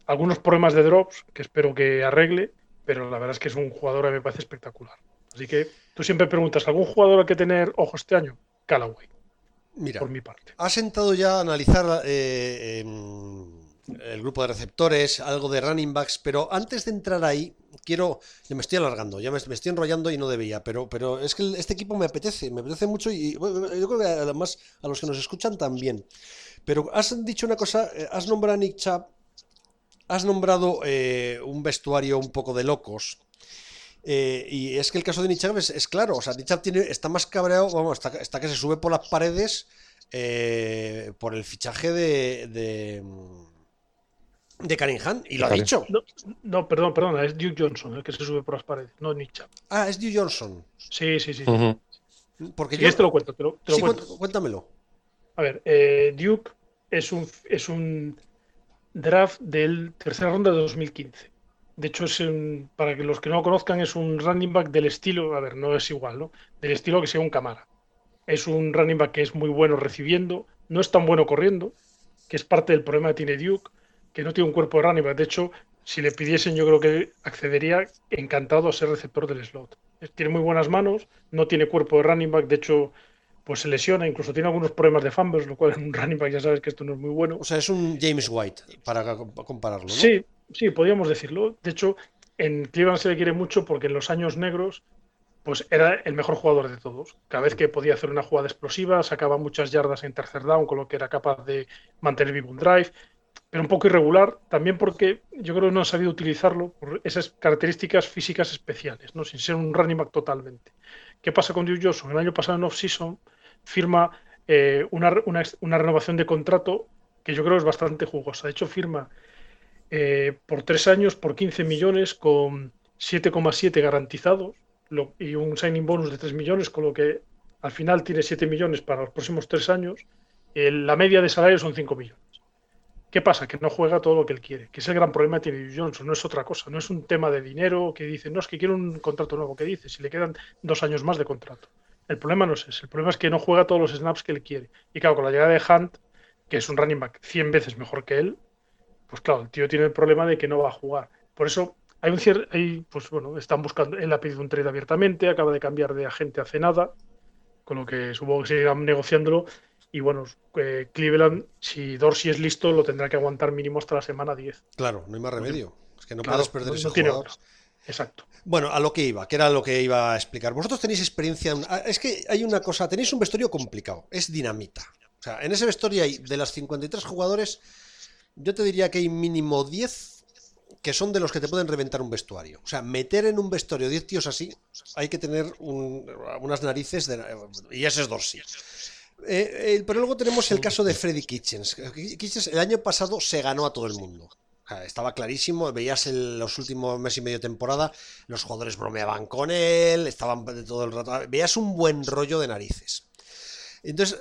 algunos problemas de drops que espero que arregle, pero la verdad es que es un jugador que me parece espectacular. Así que tú siempre preguntas, ¿algún jugador hay que tener ojo este año? Callaway. Mira, por mi parte. has sentado ya a analizar eh, el grupo de receptores, algo de running backs, pero antes de entrar ahí, quiero. Me estoy alargando, ya me, estoy enrollando y no debía, pero, pero es que este equipo me apetece, me apetece mucho y yo creo que además a los que nos escuchan también. Pero has dicho una cosa, eh, has nombrado a Nick Chubb, has nombrado eh, un vestuario un poco de locos. Eh, y es que el caso de Nichab es, claro, o sea, Nichab tiene, está más cabreado, vamos, hasta, que se sube por las paredes por el fichaje de, de Cunningham, y lo ha dicho. No, perdón, perdón, es Duke Johnson el que se sube por las paredes, no Nichab. Ah, es Duke Johnson. Sí, sí, sí. Porque yo... este lo cuento, te lo, sí, cuento. Cuéntamelo. A ver, eh, Duke es un, es un draft del tercera ronda de 2015 de hecho, es para que los que no lo conozcan, es un running back del estilo, a ver, no es igual, ¿no? Del estilo que sea un Camara. Es un running back que es muy bueno recibiendo, no es tan bueno corriendo, que es parte del problema que tiene Duke, que no tiene un cuerpo de running back. De hecho, si le pidiesen, yo creo que accedería encantado a ser receptor del slot. Tiene muy buenas manos, no tiene cuerpo de running back, de hecho, pues se lesiona, incluso tiene algunos problemas de fumbles, lo cual en un running back ya sabes que esto no es muy bueno. O sea, es un James White, para compararlo, ¿no? Sí, Sí, podríamos decirlo. De hecho, en Cleveland se le quiere mucho porque en los años negros pues era el mejor jugador de todos. Cada vez que podía hacer una jugada explosiva, sacaba muchas yardas en tercer down, con lo que era capaz de mantener vivo un drive, pero un poco irregular, también porque yo creo que no ha sabido utilizarlo por esas características físicas especiales, ¿no? sin ser un running totalmente. ¿Qué pasa con Duke Johnson? El año pasado en off-season firma eh, una, una renovación de contrato que yo creo es bastante jugosa. De hecho, firma eh, por tres años por 15 millones con 7,7 garantizados y un signing bonus de 3 millones, con lo que al final tiene 7 millones para los próximos tres años. la media de salario son 5 millones. ¿Qué pasa? Que no juega todo lo que él quiere, que es el gran problema de Terry Johnson, no es otra cosa, no es un tema de dinero que dice, no, es que quiero un contrato nuevo, que dice, si le quedan dos años más de contrato. El problema no es ese, el problema es que no juega todos los snaps que él quiere. Y claro, con la llegada de Hunt, que es un running back 100 veces mejor que él, pues claro, el tío tiene el problema de que no va a jugar. Por eso hay un cierto, pues bueno, están buscando, él ha pedido un trade abiertamente, acaba de cambiar de agente hace nada, con lo que supongo que seguirán negociándolo. Y bueno, eh, Cleveland, si Dorsey es listo, lo tendrá que aguantar mínimo hasta la semana 10. Claro, no hay más remedio. Es que no puedes perder ese jugador. Exacto. Bueno, a lo que iba, que era lo que iba a explicar. Vosotros tenéis experiencia. Ah, es que hay una cosa, tenéis un vestuario complicado, es dinamita. O sea, en ese vestuario hay de las 53 jugadores, yo te diría que hay mínimo 10 que son de los que te pueden reventar un vestuario. O sea, meter en un vestuario 10 tíos así, hay que tener unas narices de, y ese es Dorsey. Eh, eh, pero luego tenemos el caso de Freddy Kitchens. Kitchens el año pasado se ganó a todo el mundo. estaba clarísimo, veías en los últimos meses y medio de temporada, los jugadores bromeaban con él, estaban de todo el rato. Veías un buen rollo de narices. Entonces,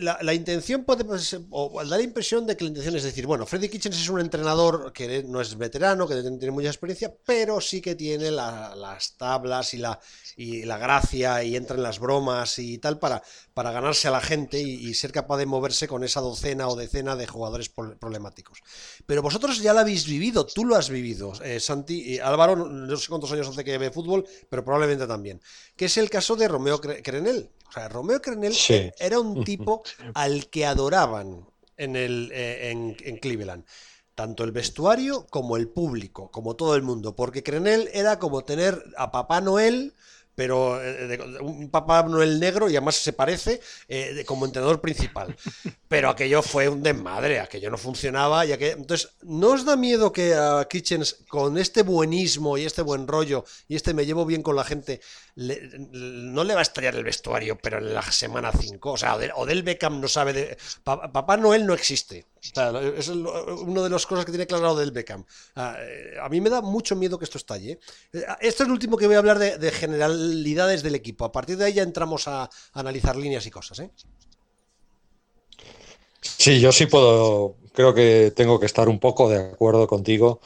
la, intención puede o da la impresión de que la intención es decir, bueno, Freddy Kitchens es un entrenador que no es veterano, que tiene mucha experiencia, pero sí que tiene las tablas y la, y la gracia y entra en las bromas y tal para, para ganarse a la gente y, ser capaz de moverse con esa docena o decena de jugadores problemáticos. Pero vosotros ya lo habéis vivido, tú lo has vivido, eh, Santi, y Álvaro, no sé cuántos años hace que ve fútbol, pero probablemente también, que es el caso de Romeo Crenel. O sea, Romeo Crenel era un tipo al que adoraban en, el, eh, en, Cleveland. Tanto el vestuario como el público, como todo el mundo, porque Crenel era como tener a Papá Noel pero eh, un Papá Noel negro y además se parece eh, como entrenador principal. Pero aquello fue un desmadre, aquello no funcionaba. Y que Entonces, ¿no os da miedo que a Kitchens, con este buenismo y este buen rollo y este me llevo bien con la gente, no le va a estallar el vestuario, pero en la semana 5? O sea, o del Beckham no sabe de. Papá Noel no existe es una de las cosas que tiene claro del Beckham. Ah, eh, a mí me da mucho miedo que esto estalle. Eh, esto es lo último que voy a hablar de, generalidades del equipo. A partir de ahí ya entramos a, analizar líneas y cosas. ¿eh? Sí, yo sí puedo, creo que tengo que estar un poco de acuerdo contigo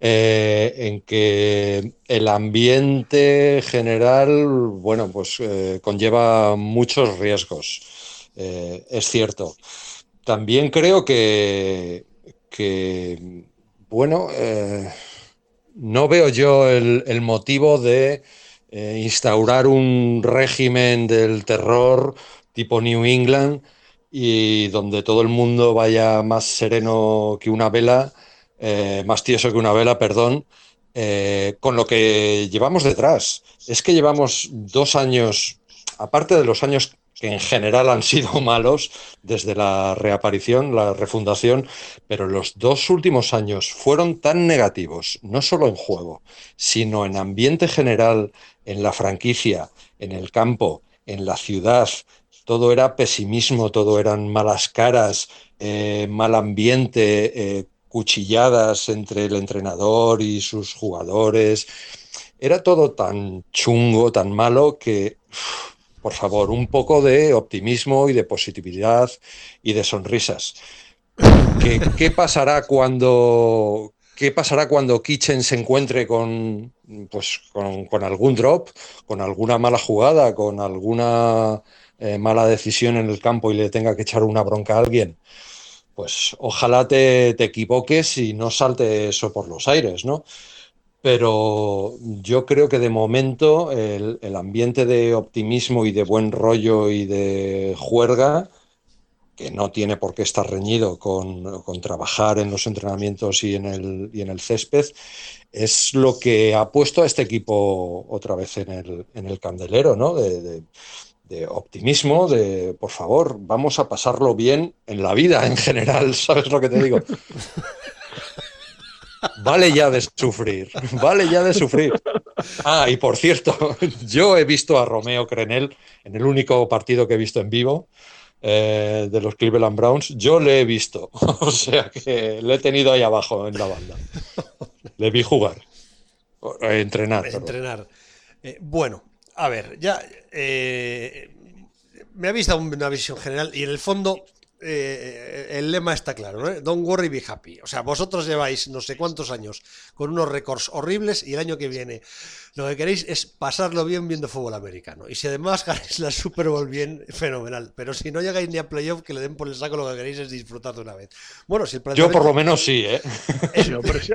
en que el ambiente general, bueno, pues conlleva muchos riesgos. Es cierto. También creo que, bueno, no veo yo el, motivo de instaurar un régimen del terror tipo New England y donde todo el mundo vaya más sereno que una vela eh, más tieso que una vela, perdón, eh, con lo que llevamos detrás. Es que llevamos dos años, aparte de los años que en general han sido malos desde la reaparición, la refundación, pero los dos últimos años fueron tan negativos, no solo en juego, sino en ambiente general, en la franquicia, en el campo, en la ciudad. Todo era pesimismo, todo eran malas caras, eh, mal ambiente, cuchilladas entre el entrenador y sus jugadores. Era todo tan chungo, tan malo que, por favor, un poco de optimismo y de positividad y de sonrisas. ¿Qué, pasará cuando ¿Qué pasará cuando Kitchen se encuentre con, pues, con, algún drop, con alguna mala jugada, con alguna eh, mala decisión en el campo y le tenga que echar una bronca a alguien? pues ojalá te, equivoques y no salte eso por los aires, ¿no? Pero yo creo que de momento el, ambiente de optimismo y de buen rollo y de juerga, que no tiene por qué estar reñido con, trabajar en los entrenamientos y en, el, césped, es lo que ha puesto a este equipo otra vez en el, en el candelero, ¿no? de, de optimismo, de por favor, vamos a pasarlo bien en la vida en general, ¿sabes lo que te digo? Vale ya de sufrir, vale ya de sufrir. Ah, y por cierto, yo he visto a Romeo Crenel en el único partido que he visto en vivo eh, de los Cleveland Browns, yo le he visto, o sea que le he tenido ahí abajo en la banda. Le vi jugar, entrenar. Entrenar. Eh, bueno, a ver, ya eh, me ha visto una visión general y en el fondo eh, el lema está claro, ¿no? Don't worry, be happy. O sea, vosotros lleváis no sé cuántos años con unos récords horribles y el año que viene lo que queréis es pasarlo bien viendo fútbol americano. Y si además ganáis la Super Bowl bien, fenomenal. Pero si no llegáis ni a playoff, que le den por el saco lo que queréis es disfrutar de una vez. Bueno, si Yo por lo menos sí, ¿eh?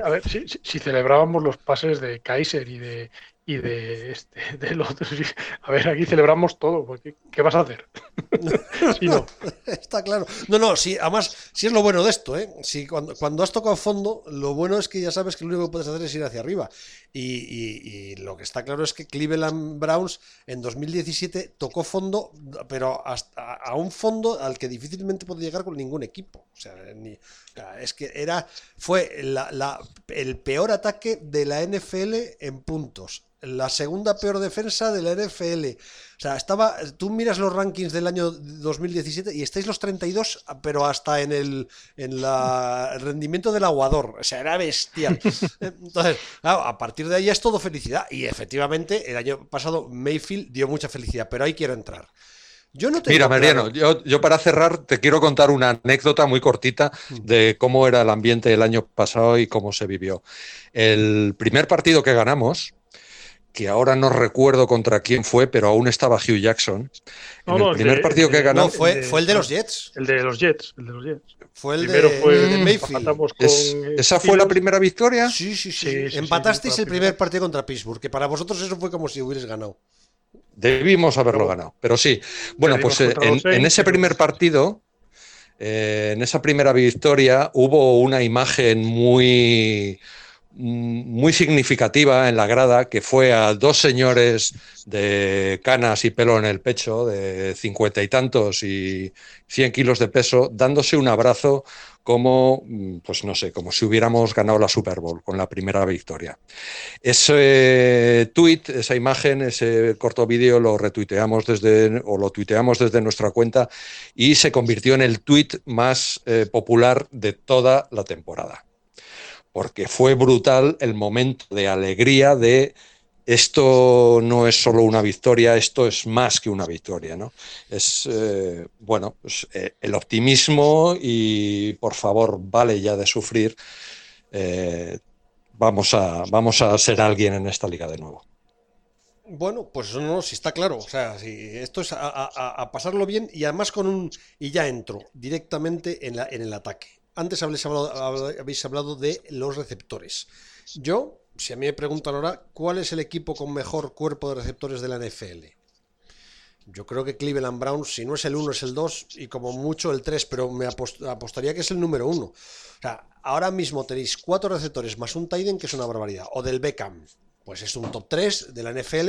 a ver, si celebrábamos los pases de Kaiser y de, y de este del otro. A ver, aquí celebramos todo, porque ¿qué vas a hacer? no. Está claro. No, no, sí, además, sí es lo bueno de esto, ¿eh? Si cuando, cuando has tocado fondo, lo bueno es que ya sabes que lo único que puedes hacer es ir hacia arriba. Y, lo que está claro es que Cleveland Browns en 2017 tocó fondo, pero hasta a un fondo al que difícilmente puede llegar con ningún equipo. O sea, es que era fue el peor ataque de la NFL en puntos la segunda peor defensa de la NFL. O sea, estaba, tú miras los rankings del año 2017 y estáis los 32, pero hasta en el, en la, rendimiento del aguador. O sea, era bestial. Entonces, a partir de ahí es todo felicidad. Y efectivamente, el año pasado Mayfield dio mucha felicidad, pero ahí quiero entrar. Yo no Mira, Mariano, yo, yo, para cerrar te quiero contar una anécdota muy cortita mm. de cómo era el ambiente el año pasado y cómo se vivió. El primer partido que ganamos, que ahora no recuerdo contra quién fue, pero aún estaba Hugh Jackson. el primer partido que ganó. fue, fue el de los Jets. El de los Jets. El de los Jets. Fue el de, Mayfield. ¿Esa fue la primera victoria? Sí, sí, sí. Empatasteis el primer partido contra Pittsburgh, que para vosotros eso fue como si hubierais ganado. Debimos haberlo ganado, pero sí. Bueno, pues eh, en, ese primer partido, eh, en esa primera victoria, hubo una imagen muy muy significativa en la grada que fue a dos señores de canas y pelo en el pecho, de cincuenta y tantos y cien kilos de peso, dándose un abrazo como, pues no sé, como si hubiéramos ganado la Super Bowl con la primera victoria. Ese tweet, esa imagen, ese corto vídeo lo retuiteamos desde, o lo tuiteamos desde nuestra cuenta y se convirtió en el tweet más eh, popular de toda la temporada porque fue brutal el momento de alegría de esto no es solo una victoria, esto es más que una victoria, ¿no? Es, eh, bueno, pues, eh, el optimismo y, por favor, vale ya de sufrir. Eh, vamos a, vamos a ser alguien en esta liga de nuevo. Bueno, pues no, si está claro. O sea, si esto es a, pasarlo bien y además con un. Y ya entro directamente en, en el ataque. Antes habéis hablado, habéis hablado de los receptores. Yo, si a mí me preguntan ahora, ¿cuál es el equipo con mejor cuerpo de receptores de la NFL? Yo creo que Cleveland Browns, si no es el 1, es el 2 y como mucho el 3, pero me apostaría que es el número 1. O sea, ahora mismo tenéis cuatro receptores más un Tiden, que es una barbaridad. O del Beckham, pues es un top 3 de la NFL.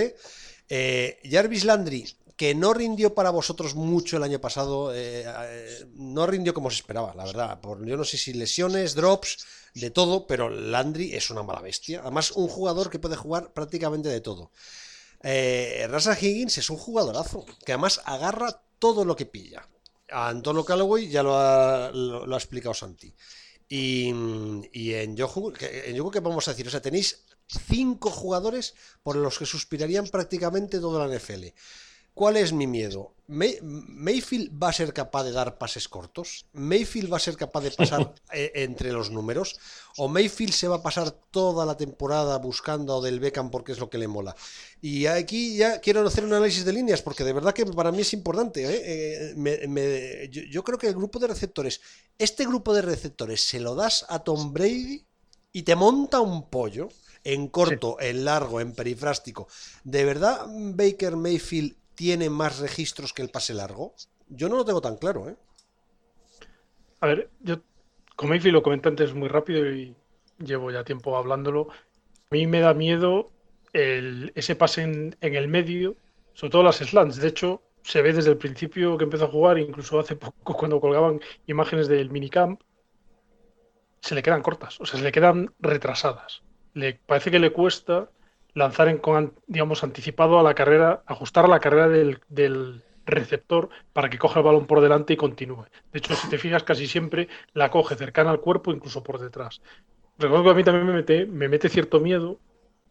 Eh, Jarvis Landry, que no rindió para vosotros mucho el año pasado, eh, eh, no rindió como se esperaba, la verdad. Por, yo no sé si lesiones, drops, de todo, pero Landry es una mala bestia. Además, un jugador que puede jugar prácticamente de todo. Eh, Rasa Higgins es un jugadorazo, que además agarra todo lo que pilla. A Antonio Callaway ya lo ha, explicado Santi. Y, en Yohu, en Yohu, ¿qué vamos a decir? O sea, tenéis cinco jugadores por los que suspirarían prácticamente toda la NFL. ¿Cuál es mi miedo? ¿Mayfield va a ser capaz de dar pases cortos? ¿Mayfield va a ser capaz de pasar eh, entre los números? ¿O Mayfield se va a pasar toda la temporada buscando del Beckham porque es lo que le mola? Y aquí ya quiero hacer un análisis de líneas porque de verdad que para mí es importante. ¿eh? Eh, yo, creo que el grupo de receptores, este grupo de receptores, se lo das a Tom Brady y te monta un pollo en corto, en largo, en perifrástico. ¿De verdad Baker Mayfield tiene más registros que el pase largo? Yo no lo tengo tan claro, ¿eh? A ver, yo, como Mayfield lo comenté antes muy rápido y llevo ya tiempo hablándolo, a mí me da miedo ese pase en, el medio, sobre todo las slants. De hecho, se ve desde el principio que empezó a jugar, incluso hace poco cuando colgaban imágenes del minicamp, se le quedan cortas, o sea, se le quedan retrasadas. Le parece que le cuesta lanzar en, digamos, anticipado a la carrera, ajustar a la carrera del, receptor para que coja el balón por delante y continúe. De hecho, si te fijas, casi siempre la coge cercana al cuerpo, incluso por detrás. Recuerdo que a mí también me mete, me mete cierto miedo,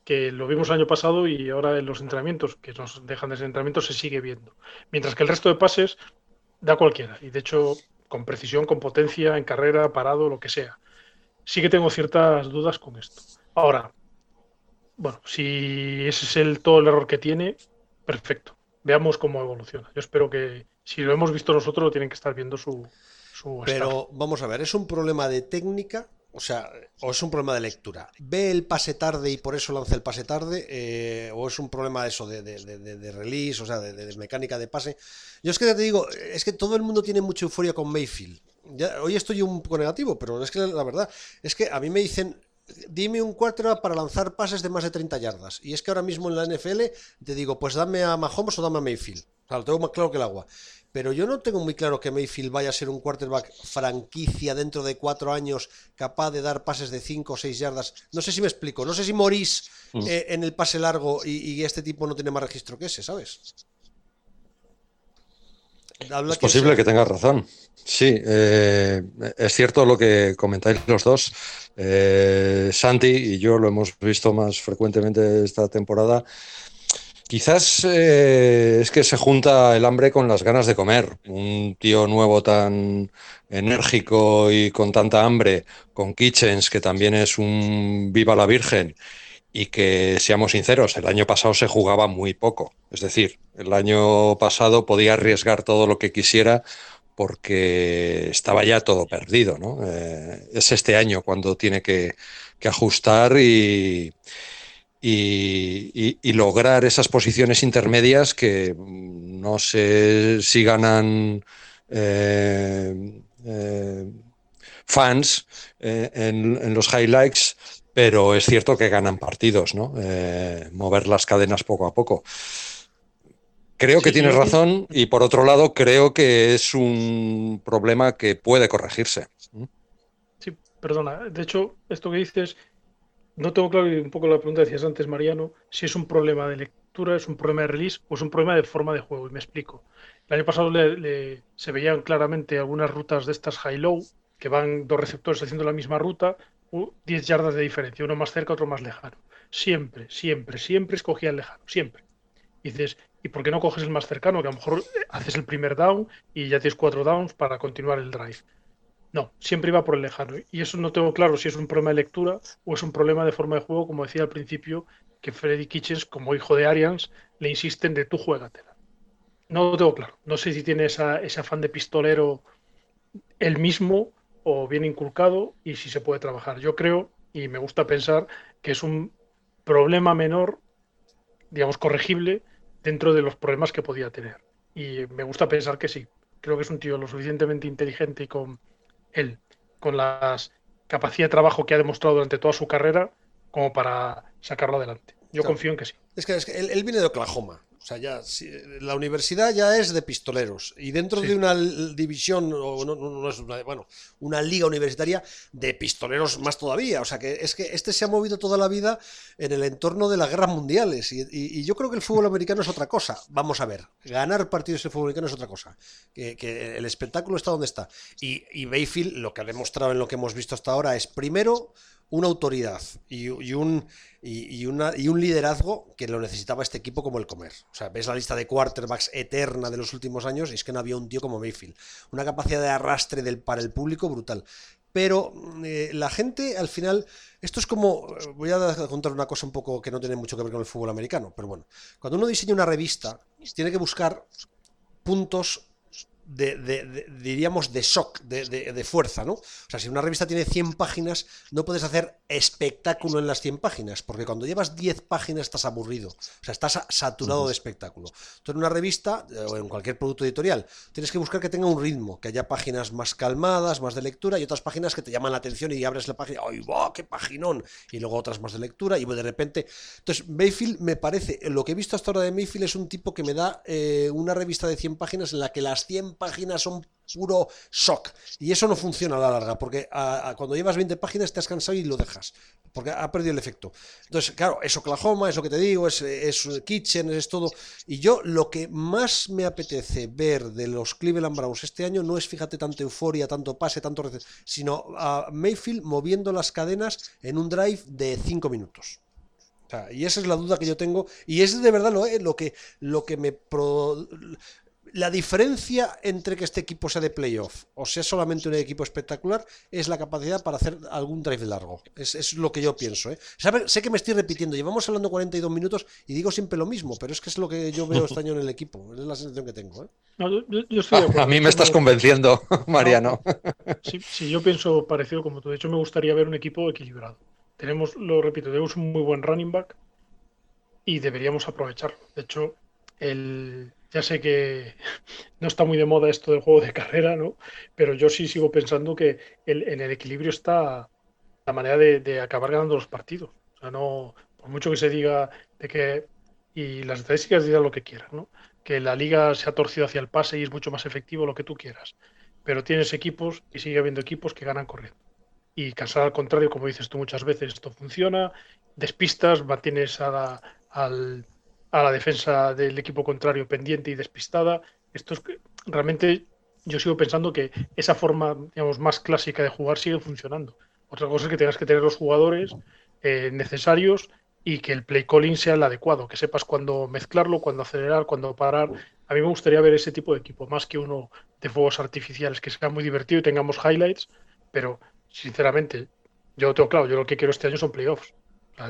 que lo vimos el año pasado y ahora en los entrenamientos, que nos dejan de ser entrenamientos, se sigue viendo. Mientras que el resto de pases da cualquiera. Y de hecho, con precisión, con potencia, en carrera, parado, lo que sea. Sí que tengo ciertas dudas con esto. Ahora, bueno, si ese es el, todo el error que tiene, perfecto. Veamos cómo evoluciona. Yo espero que si lo hemos visto nosotros, lo tienen que estar viendo su. su Pero vamos a ver, ¿es un problema de técnica? O sea, o es un problema de lectura. ¿Ve el pase tarde y por eso lanza el pase tarde? Eh, ¿O es un problema de eso, de, de, release, o sea, de, mecánica de pase? Yo es que te digo, es que todo el mundo tiene mucha euforia con Mayfield. Ya, hoy estoy un poco negativo, pero es que la verdad es que a mí me dicen, dime un quarterback para lanzar pases de más de 30 yardas. Y es que ahora mismo en la NFL te digo, pues dame a Mahomes o dame a Mayfield. O sea, lo tengo más claro que el agua. Pero yo no tengo muy claro que Mayfield vaya a ser un quarterback franquicia dentro de cuatro años capaz de dar pases de 5 o 6 yardas. No sé si me explico. No sé si morís mm. eh, en el pase largo y, este tipo no tiene más registro que ese, ¿sabes? Es posible que tengas razón. Sí, eh, es cierto lo que comentáis los dos. Eh, Santi y yo lo hemos visto más frecuentemente esta temporada. Quizás eh, es que se junta el hambre con las ganas de comer. Un tío nuevo tan enérgico y con tanta hambre, con Kitchens, que también es un viva la Virgen, y que, seamos sinceros, el año pasado se jugaba muy poco. Es decir, el año pasado podía arriesgar todo lo que quisiera porque estaba ya todo perdido. Eh, es este año cuando tiene que, ajustar y, lograr esas posiciones intermedias que no sé si ganan eh, eh, fans en, los highlights, pero es cierto que ganan partidos, ¿no? mover las cadenas poco a poco. Creo que tienes razón y por otro lado creo que es un problema que puede corregirse. Sí, perdona. De hecho, esto que dices, no tengo claro, y un poco la pregunta decías antes, Mariano, si es un problema de lectura, es un problema de release o es un problema de forma de juego. Y me explico. El año pasado se veían claramente algunas rutas de estas high-low, que van dos receptores haciendo la misma ruta, 10 yardas de diferencia, uno más cerca, otro más lejano. Siempre, siempre, siempre escogía el lejano, siempre. Y dices, ¿y por qué no coges el más cercano? Que a lo mejor haces el primer down y ya tienes cuatro downs para continuar el drive. No, siempre iba por el lejano. Y eso no tengo claro si es un problema de lectura o es un problema de forma de juego, como decía al principio, que Freddy Kitchens, como hijo de Arians, le insisten de tú juégatela. No lo tengo claro. No sé si tiene esa, ese afán de pistolero él mismo o bien inculcado y si se puede trabajar. Yo creo, y me gusta pensar, que es un problema menor, digamos, corregible dentro de los problemas que podía tener. Y me gusta pensar que sí. Creo que es un tío lo suficientemente inteligente y con él, con la capacidad de trabajo que ha demostrado durante toda su carrera, como para sacarlo adelante. Yo confío en que sí. Es que, es que él, viene de Oklahoma. O sea, ya la universidad ya es de pistoleros y dentro de una división o no, es una, bueno, una liga universitaria de pistoleros más todavía. O sea, que es que este se ha movido toda la vida en el entorno de las guerras mundiales y, yo creo que el fútbol americano es otra cosa. Vamos a ver, ganar partidos de fútbol americano es otra cosa. Que, el espectáculo está donde está. Y, y Bayfield lo que ha demostrado en lo que hemos visto hasta ahora es primero una autoridad y, un, y, un liderazgo que lo necesitaba este equipo como el comer. O sea, ves la lista de quarterbacks eterna de los últimos años y es que no había un tío como Mayfield. Una capacidad de arrastre para el público brutal. Pero eh, la gente al final, esto es como, voy a contar una cosa un poco que no tiene mucho que ver con el fútbol americano, pero bueno, cuando uno diseña una revista, tiene que buscar puntos de, diríamos, de shock, de, fuerza, ¿no? O sea, si una revista tiene 100 páginas, no puedes hacer espectáculo en las 100 páginas, porque cuando llevas 10 páginas estás aburrido, o sea, estás saturado de espectáculo. Entonces, en una revista eh, o en cualquier producto editorial, tienes que buscar que tenga un ritmo, que haya páginas más calmadas, más de lectura, y otras páginas que te llaman la atención y abres la página, ¡ay, va, qué paginón! Y luego otras más de lectura, y de repente... Entonces, Mayfield me parece, lo que he visto hasta ahora de Mayfield es un tipo que me da eh, una revista de 100 páginas en la que las 100 páginas son puro shock. Y eso no funciona a la larga, porque cuando llevas 20 páginas te has cansado y lo dejas, porque ha perdido el efecto. Entonces, claro, es Oklahoma, es lo que te digo, es, Kitchen, es todo. Y yo lo que más me apetece ver de los Cleveland Browns este año no es, fíjate, tanto euforia, tanto pase, tanto sino a Mayfield moviendo las cadenas en un drive de 5 minutos. y esa es la duda que yo tengo. Y es de verdad lo, eh, lo, que, lo que me la diferencia entre que este equipo sea de playoff o sea solamente un equipo espectacular es la capacidad para hacer algún drive largo. Es, lo que yo pienso. ¿eh? sé que me estoy repitiendo, llevamos hablando 42 minutos y digo siempre lo mismo, pero es que es lo que yo veo este año en el equipo. Es la sensación que tengo. ¿eh? a, mí me estás convenciendo, Mariano. sí, yo pienso parecido como tú. De hecho, me gustaría ver un equipo equilibrado. Tenemos, lo repito, tenemos un muy buen running back y deberíamos aprovecharlo. De hecho, el, ya sé que no está muy de moda esto del juego de carrera, ¿no? Pero yo sí sigo pensando que en el equilibrio está la manera de, acabar ganando los partidos. O sea, no, por mucho que se diga de que, y las estadísticas digan lo que quieran, ¿no? Que la liga se ha torcido hacia el pase y es mucho más efectivo lo que tú quieras. Pero tienes equipos y sigue habiendo equipos que ganan corriendo. Y cansar al contrario, como dices tú muchas veces, esto funciona, despistas, mantienes a al a la defensa del equipo contrario pendiente y despistada. Esto es realmente yo sigo pensando que esa forma digamos, más clásica de jugar sigue funcionando. Otra cosa es que tengas que tener los jugadores eh, necesarios y que el play calling sea el adecuado, que sepas cuándo mezclarlo, cuándo acelerar, cuándo parar. A mí me gustaría ver ese tipo de equipo, más que uno de fuegos artificiales, que sea muy divertido y tengamos highlights, pero sinceramente, yo tengo claro, yo lo que quiero este año son playoffs.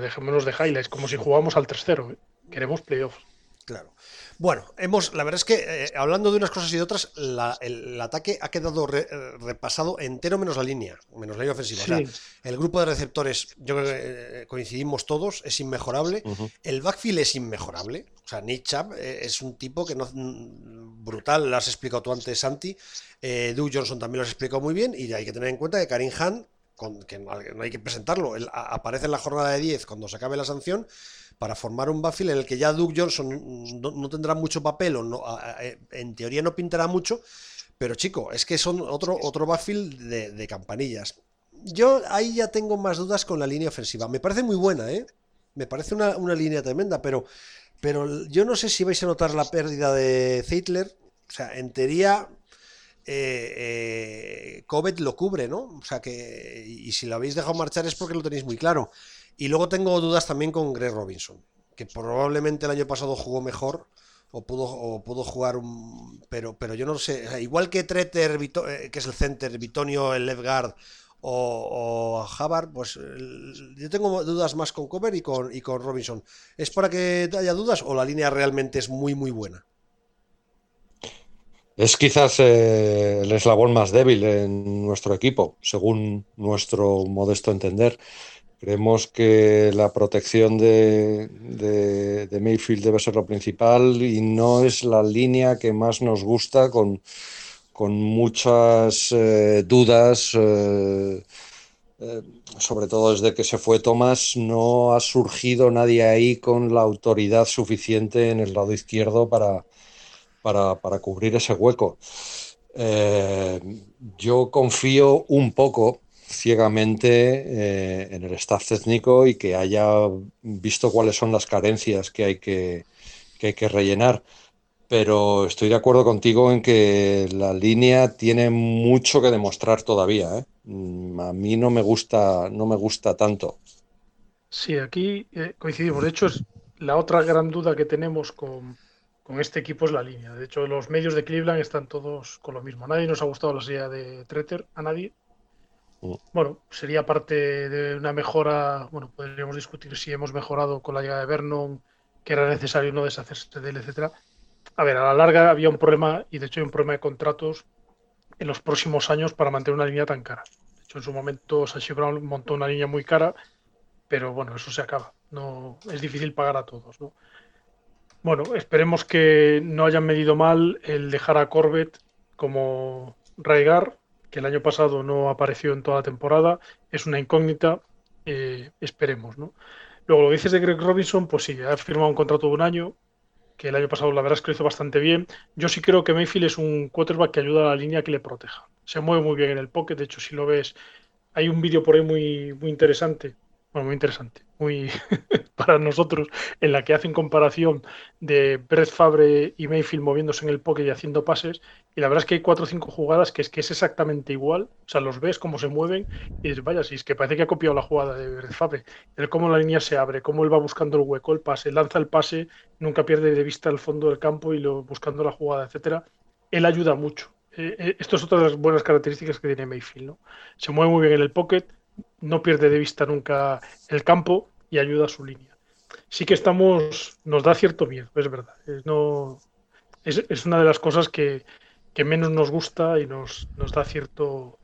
dejémonos de highlights, como si jugamos al tercero. ¿eh? Queremos playoffs. Claro. Bueno, hemos, la verdad es que eh, hablando de unas cosas y de otras, el, ataque ha quedado eh, repasado entero menos la línea, menos la línea ofensiva. O sea, el grupo de receptores, yo creo que eh, coincidimos todos, es inmejorable. El backfield es inmejorable. O sea, Nick Chubb es un tipo que no mm, brutal, lo has explicado tú antes, Santi. Doug Johnson también lo has explicado muy bien. Y hay que tener en cuenta que Karim Han, que no hay que presentarlo, él aparece en la jornada de 10 cuando se acabe la sanción para formar un backfield en el que ya Doug Johnson no, tendrá mucho papel o no, en teoría no pintará mucho, pero chico, es que son otro, otro backfield de, campanillas. Yo ahí ya tengo más dudas con la línea ofensiva. Me parece muy buena, ¿eh? Me parece una, línea tremenda, pero, pero yo no sé si vais a notar la pérdida de Zeitler. O sea, en teoría, eh, eh lo cubre, ¿no? O sea que, y si lo habéis dejado marchar es porque lo tenéis muy claro. Y luego tengo dudas también con Greg Robinson, que probablemente el año pasado jugó mejor o pudo, o pudo jugar un. Pero, pero yo no sé. igual que Treter, eh, que es el center, Bitonio, el left guard o, o pues yo tengo dudas más con Cover y con, y con Robinson. ¿Es para que haya dudas o la línea realmente es muy, muy buena? Es quizás eh, el eslabón más débil en nuestro equipo, según nuestro modesto entender. Creemos que la protección de, de, Mayfield debe ser lo principal y no es la línea que más nos gusta con, con muchas eh, dudas. Eh, sobre todo desde que se fue Tomás, no ha surgido nadie ahí con la autoridad suficiente en el lado izquierdo para, para, cubrir ese hueco. Eh, yo confío un poco ciegamente eh, en el staff técnico y que haya visto cuáles son las carencias que hay que, hay que rellenar. Pero estoy de acuerdo contigo en que la línea tiene mucho que demostrar todavía. ¿eh? Mm, a mí no me gusta, no me gusta tanto. Sí, aquí coincidimos. De hecho, es la otra gran duda que tenemos con, con este equipo es la línea. De hecho, los medios de Cleveland están todos con lo mismo. A nadie nos ha gustado la silla de Treter, a nadie. Mm. Bueno, sería parte de una mejora. Bueno, podríamos discutir si hemos mejorado con la llegada de Vernon, que era necesario no deshacerse de él, etcétera. A ver, a la larga había un problema, y de hecho hay un problema de contratos en los próximos años para mantener una línea tan cara. De hecho, en su momento Sashi Brown montó una línea muy cara, pero bueno, eso se acaba. No, es difícil pagar a todos, ¿no? Bueno, esperemos que no hayan medido mal el dejar a Corbett como Raigar, que el año pasado no apareció en toda la temporada. Es una incógnita, eh, esperemos, ¿no? Luego, lo que dices de Greg Robinson, pues sí, ha firmado un contrato de un año, que el año pasado la verdad es que lo hizo bastante bien. Yo sí creo que Mayfield es un quarterback que ayuda a la línea que le proteja. Se mueve muy bien en el pocket, de hecho, si lo ves, hay un vídeo por ahí muy, muy interesante bueno, muy interesante, muy para nosotros, en la que hacen comparación de Brett Fabre y Mayfield moviéndose en el pocket y haciendo pases, y la verdad es que hay cuatro o cinco jugadas que es que es exactamente igual, o sea, los ves cómo se mueven y dices, vaya, si es que parece que ha copiado la jugada de Brett Fabre, el cómo la línea se abre, cómo él va buscando el hueco, el pase, lanza el pase, nunca pierde de vista el fondo del campo y lo buscando la jugada, etcétera, él ayuda mucho. Eh, eh, esto es otra de las buenas características que tiene Mayfield, ¿no? Se mueve muy bien en el pocket, no pierde de vista nunca el campo y ayuda a su línea. Sí que estamos, nos da cierto miedo, es verdad. Es, no, es, una de las cosas que, menos nos gusta y nos, nos da cierto,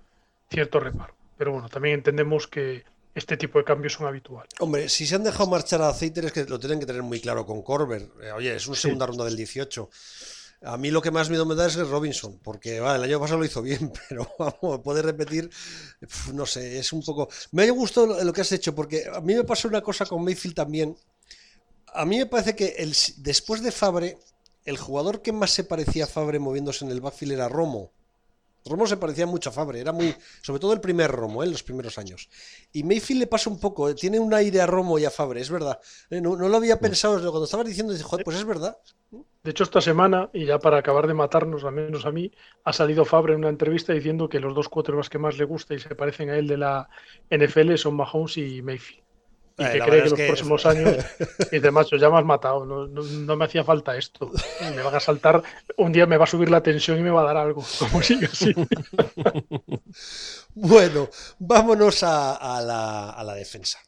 cierto reparo. Pero bueno, también entendemos que este tipo de cambios son habituales. Hombre, si se han dejado marchar a Aceiter es que lo tienen que tener muy claro con Corber. Eh, oye, es una segunda ronda del 18. A mí lo que más miedo me da es Robinson, porque el año pasado lo hizo bien, pero puede repetir, no sé, es un poco... Me ha gustado lo que has hecho, porque a mí me pasó una cosa con Mayfield también. A mí me parece que después de Fabre, el jugador que más se parecía a Fabre moviéndose en el backfield era Romo. Romo se parecía mucho a Fabre, era muy, sobre todo el primer Romo, en ¿eh? los primeros años. Y Mayfield le pasa un poco, ¿eh? tiene un aire a Romo y a Fabre, es verdad. Eh, no, lo había pensado, cuando estabas diciendo, pues es verdad. De hecho, esta semana, y ya para acabar de matarnos, al menos a mí, ha salido Fabre en una entrevista diciendo que los dos quarterbacks que más le gusta y se parecen a él de la NFL son Mahomes y Mayfield y que cree que los próximos años, y de macho, ya me has matado, no, me hacía falta esto. Me van a saltar, un día me va a subir la tensión y me va a dar algo, como sigue así. bueno, vámonos a, la, defensa.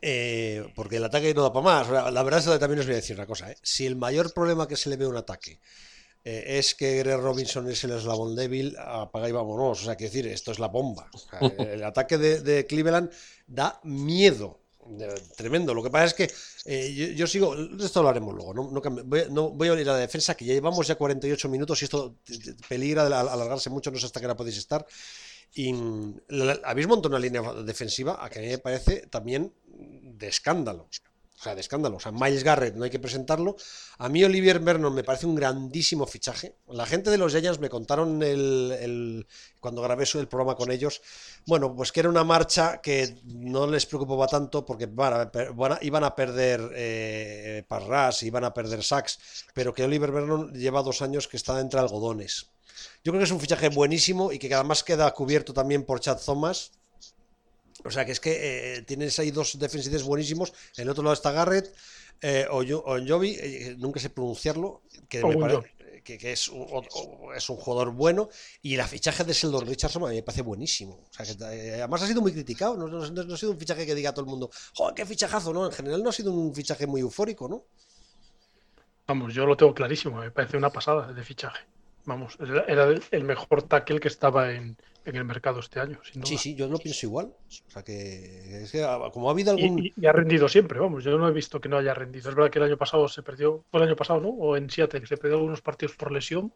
Eh, porque el ataque no da para más. La verdad es que también os voy a decir una cosa. ¿eh? Si el mayor problema que se le ve a un ataque eh, es que Greg Robinson es el eslabón débil, apaga y vámonos. O sea, que decir, esto es la bomba. el ataque de, Cleveland da miedo. tremendo. Lo que pasa es que eh, yo, sigo. Esto lo haremos luego. No, voy, a ir a la defensa, que ya llevamos ya 48 minutos y esto peligra de alargarse mucho. No sé hasta qué hora podéis estar. Y habéis montado una línea defensiva a que a mí me parece también de escándalo. O sea, de escándalo. O sea, Miles Garrett no hay que presentarlo. A mí Olivier Vernon me parece un grandísimo fichaje. La gente de los Giants me contaron el, cuando grabé el programa con ellos, bueno, pues que era una marcha que no les preocupaba tanto porque iban a perder eh, Parras, iban a perder Sachs, pero que Olivier Vernon lleva dos años que está entre algodones. Yo creo que es un fichaje buenísimo y que además queda cubierto también por Chad Thomas O sea que es que eh, tienes ahí dos defensores buenísimos. En el otro lado está Garrett eh, o, Jovi, eh, nunca sé pronunciarlo, que me parece que, es, un, es un jugador bueno. Y el fichaje de Sheldon Richardson a mí me parece buenísimo. O sea, que, además ha sido muy criticado. No, ha sido un fichaje que diga a todo el mundo, ¡joder, qué fichajazo! ¿no? En general no ha sido un fichaje muy eufórico, ¿no? Vamos, yo lo tengo clarísimo. Me parece una pasada de fichaje. Vamos, era el mejor tackle que estaba en, en el mercado este año. sí, sí, yo lo pienso igual. O sea que, es que ah, como ha habido algún. Y, ha rendido siempre, vamos. Yo no he visto que no haya rendido. Es verdad que el año pasado se perdió, fue el año pasado, ¿no? O en Seattle se perdió algunos partidos por lesión.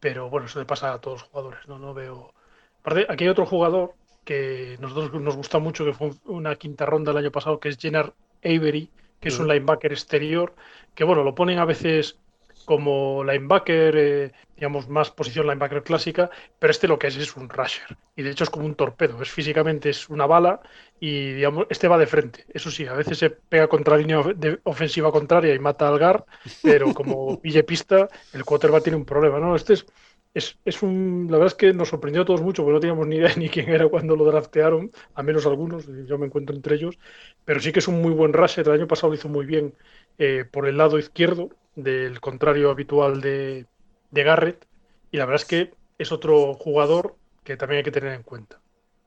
Pero bueno, eso le pasa a todos los jugadores, ¿no? No veo. Aparte, aquí hay otro jugador que nosotros nos gusta mucho, que fue una quinta ronda el año pasado, que es Jenner Avery, que es un linebacker exterior, que bueno, lo ponen a veces como linebacker, eh, digamos, más posición linebacker clásica, pero este lo que es es un rusher. Y de hecho es como un torpedo, es físicamente es una bala y digamos, este va de frente. Eso sí, a veces se pega contra la línea de ofensiva contraria y mata al GAR, pero como pille pista, el quarterback tiene un problema, ¿no? Este es, es, es, un. La verdad es que nos sorprendió a todos mucho, porque no teníamos ni idea ni quién era cuando lo draftearon, a menos algunos, yo me encuentro entre ellos. Pero sí que es un muy buen rusher. El año pasado lo hizo muy bien eh, por el lado izquierdo, del contrario habitual de, Garrett. Y la verdad es que es otro jugador que también hay que tener en cuenta.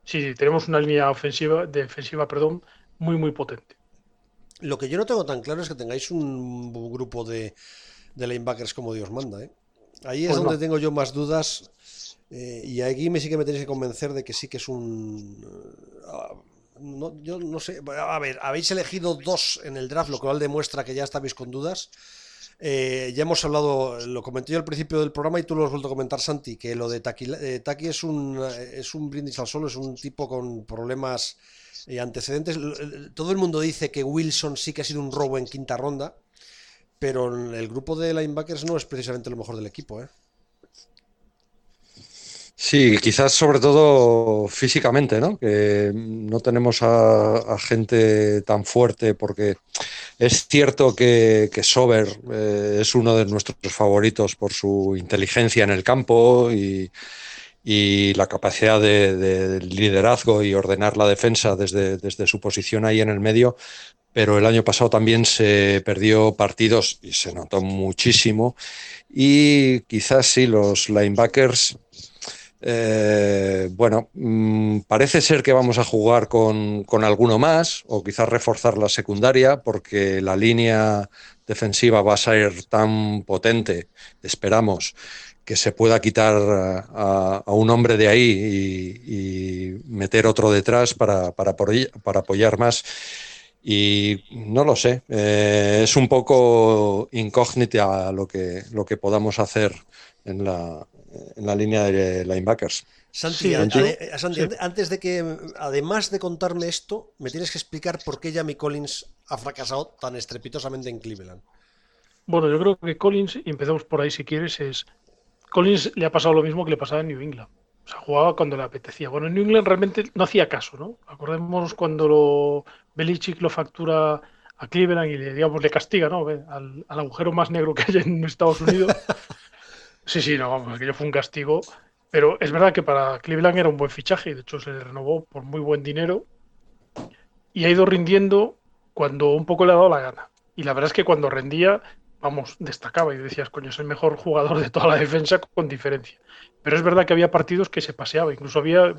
Sí, tenemos una línea ofensiva, defensiva, perdón, muy, muy potente. Lo que yo no tengo tan claro es que tengáis un grupo de, de linebackers como Dios manda. ¿eh? Ahí es donde tengo yo más dudas. Eh, y aquí me sí que me tenéis que convencer de que sí que es un. Ah, yo no sé. A ver, habéis elegido dos en el draft, lo cual demuestra que ya estáis con dudas. Eh, ya hemos hablado, lo comenté yo al principio del programa y tú lo has vuelto a comentar, Santi, que lo de Taki, eh, Taki es, un, es un brindis al sol, es un tipo con problemas y antecedentes. Todo el mundo dice que Wilson sí que ha sido un robo en quinta ronda, pero el grupo de linebackers no es precisamente lo mejor del equipo. ¿eh? Sí, quizás sobre todo físicamente, ¿no? Que no tenemos a, gente tan fuerte porque es cierto que, Sober eh, es uno de nuestros favoritos por su inteligencia en el campo y, la capacidad de, liderazgo y ordenar la defensa desde, desde su posición ahí en el medio, pero el año pasado también se perdió partidos y se notó muchísimo. Y quizás sí los linebackers eh, bueno, mm, parece ser que vamos a jugar con, alguno más o quizás reforzar la secundaria porque la línea defensiva va a ser tan potente, esperamos, que se pueda quitar a, un hombre de ahí y, meter otro detrás para, para, apoyar más. Y no lo sé, eh, es un poco incógnita lo que, lo que podamos hacer en la, en la línea de linebackers. Santi, antes de que, además de contarme esto, me tienes que explicar por qué Jamie Collins ha fracasado tan estrepitosamente en Cleveland. Bueno, yo creo que Collins, y empezamos por ahí si quieres, es. Collins le ha pasado lo mismo que le pasaba en New England. O sea, jugaba cuando le apetecía. Bueno, en New England realmente no hacía caso, ¿no? Acordémonos cuando lo, Belichick lo factura a Cleveland y le, digamos, le castiga, ¿no? Al, al agujero más negro que hay en Estados Unidos. Sí, sí, no, vamos, aquello fue un castigo. Pero es verdad que para Cleveland era un buen fichaje y de hecho se le renovó por muy buen dinero. Y ha ido rindiendo cuando un poco le ha dado la gana. Y la verdad es que cuando rendía, vamos, destacaba y decías, coño, es el mejor jugador de toda la defensa con diferencia. Pero es verdad que había partidos que se paseaba, incluso había,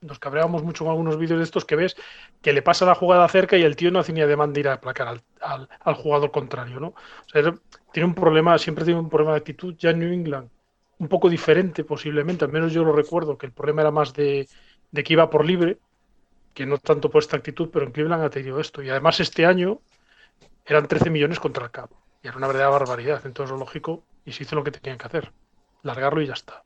nos cabreábamos mucho con algunos vídeos de estos que ves que le pasa la jugada cerca y el tío no hace ni demanda ir a aplacar al, al, jugador contrario, ¿no? O sea, tiene un problema, siempre tiene un problema de actitud, ya en New England, un poco diferente posiblemente, al menos yo lo recuerdo, que el problema era más de, de que iba por libre, que no tanto por esta actitud, pero en Cleveland ha tenido esto. Y además este año eran 13 millones contra el cap. Y era una verdadera barbaridad, entonces lo lógico, y se hizo lo que tenían que hacer, largarlo y ya está.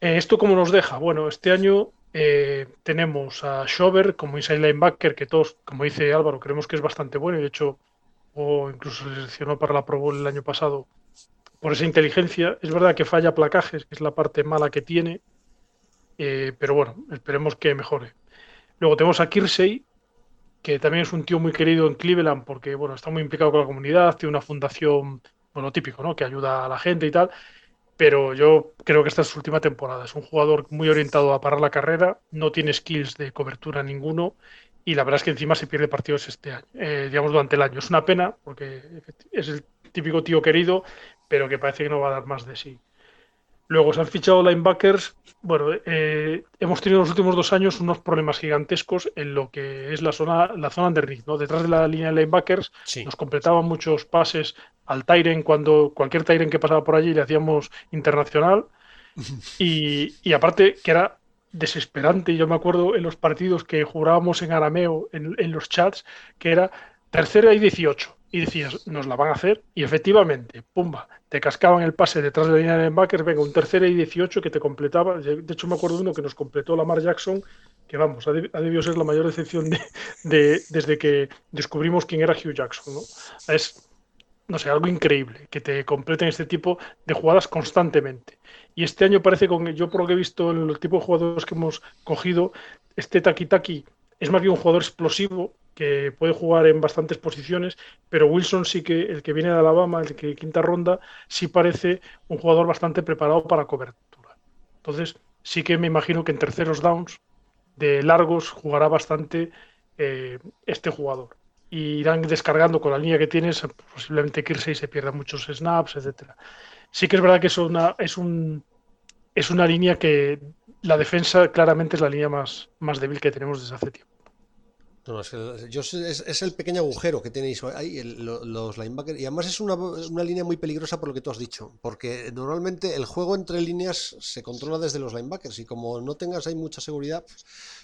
Eh, ¿Esto cómo nos deja? Bueno, este año eh, tenemos a Schober como inside linebacker, que todos, como dice Álvaro, creemos que es bastante bueno, y de hecho, o incluso se seleccionó para la Pro Bowl el año pasado por esa inteligencia. Es verdad que falla placajes, que es la parte mala que tiene, eh, pero bueno, esperemos que mejore. Luego tenemos a Kirsey, que también es un tío muy querido en Cleveland porque bueno, está muy implicado con la comunidad, tiene una fundación, bueno, típico, ¿no? Que ayuda a la gente y tal. pero yo creo que esta es su última temporada. Es un jugador muy orientado a parar la carrera, no tiene skills de cobertura ninguno y la verdad es que encima se pierde partidos este año, eh, digamos durante el año. Es una pena porque es el típico tío querido, pero que parece que no va a dar más de sí. Luego se han fichado linebackers. Bueno, eh, hemos tenido en los últimos dos años unos problemas gigantescos en lo que es la zona, la zona underneath, ¿no? Detrás de la línea de linebackers nos completaban muchos pases al Tyren cuando cualquier Tyren que pasaba por allí le hacíamos internacional. Y, y aparte que era desesperante. Yo me acuerdo en los partidos que jugábamos en arameo, en, en los chats, que era tercera y 18 y decías, nos la van a hacer, y efectivamente, pumba, te cascaban el pase detrás de la línea de backers, venga, un tercero y 18 que te completaba. De hecho, me acuerdo de uno que nos completó Lamar Jackson, que vamos, ha, debido ser la mayor decepción de, desde que descubrimos quién era Hugh Jackson. ¿no? Es, no sé, algo increíble que te completen este tipo de jugadas constantemente. Y este año parece, con yo por lo que he visto el tipo de jugadores que hemos cogido, este Taki Taki es más bien un jugador explosivo que puede jugar en bastantes posiciones, pero Wilson sí que, el que viene de Alabama, el que quinta ronda, sí parece un jugador bastante preparado para cobertura. Entonces, sí que me imagino que en terceros downs de largos jugará bastante eh, este jugador. Y irán descargando con la línea que tienes, posiblemente Kirsey se pierda muchos snaps, etcétera. Sí que es verdad que es una, es un, es una línea que la defensa claramente es la línea más, más débil que tenemos desde hace tiempo. No, es, yo, es, el pequeño agujero que tenéis ahí, los linebackers. Y además es una, una, línea muy peligrosa por lo que tú has dicho. Porque normalmente el juego entre líneas se controla desde los linebackers. Y como no tengas ahí mucha seguridad.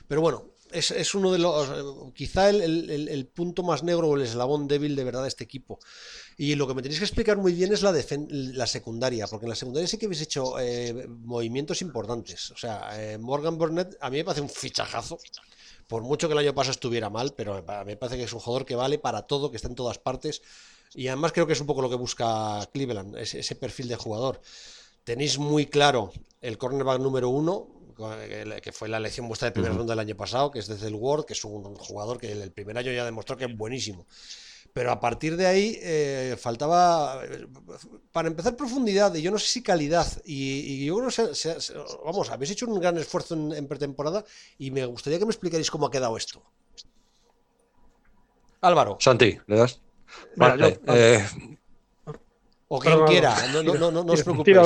Pero bueno, es, es uno de los. Quizá el, el, punto más negro o el eslabón débil de verdad de este equipo. Y lo que me tenéis que explicar muy bien es la, la secundaria. Porque en la secundaria sí que habéis hecho eh, movimientos importantes. O sea, eh, Morgan Burnett a mí me parece un fichajazo por mucho que el año pasado estuviera mal, pero me parece que es un jugador que vale para todo, que está en todas partes. Y además creo que es un poco lo que busca Cleveland, ese, perfil de jugador. Tenéis muy claro el cornerback número uno, que fue la elección vuestra de primera ronda del año pasado, que es desde el Ward, que es un jugador que el primer año ya demostró que es buenísimo. Pero a partir de ahí eh, faltaba, para empezar, profundidad y yo no sé si calidad. Y, yo creo que, vamos, habéis hecho un gran esfuerzo en, pretemporada y me gustaría que me explicarais cómo ha quedado esto. Álvaro. Santi, ¿le das? Vale, eh, O quien quiera, no, no, no, os preocupéis.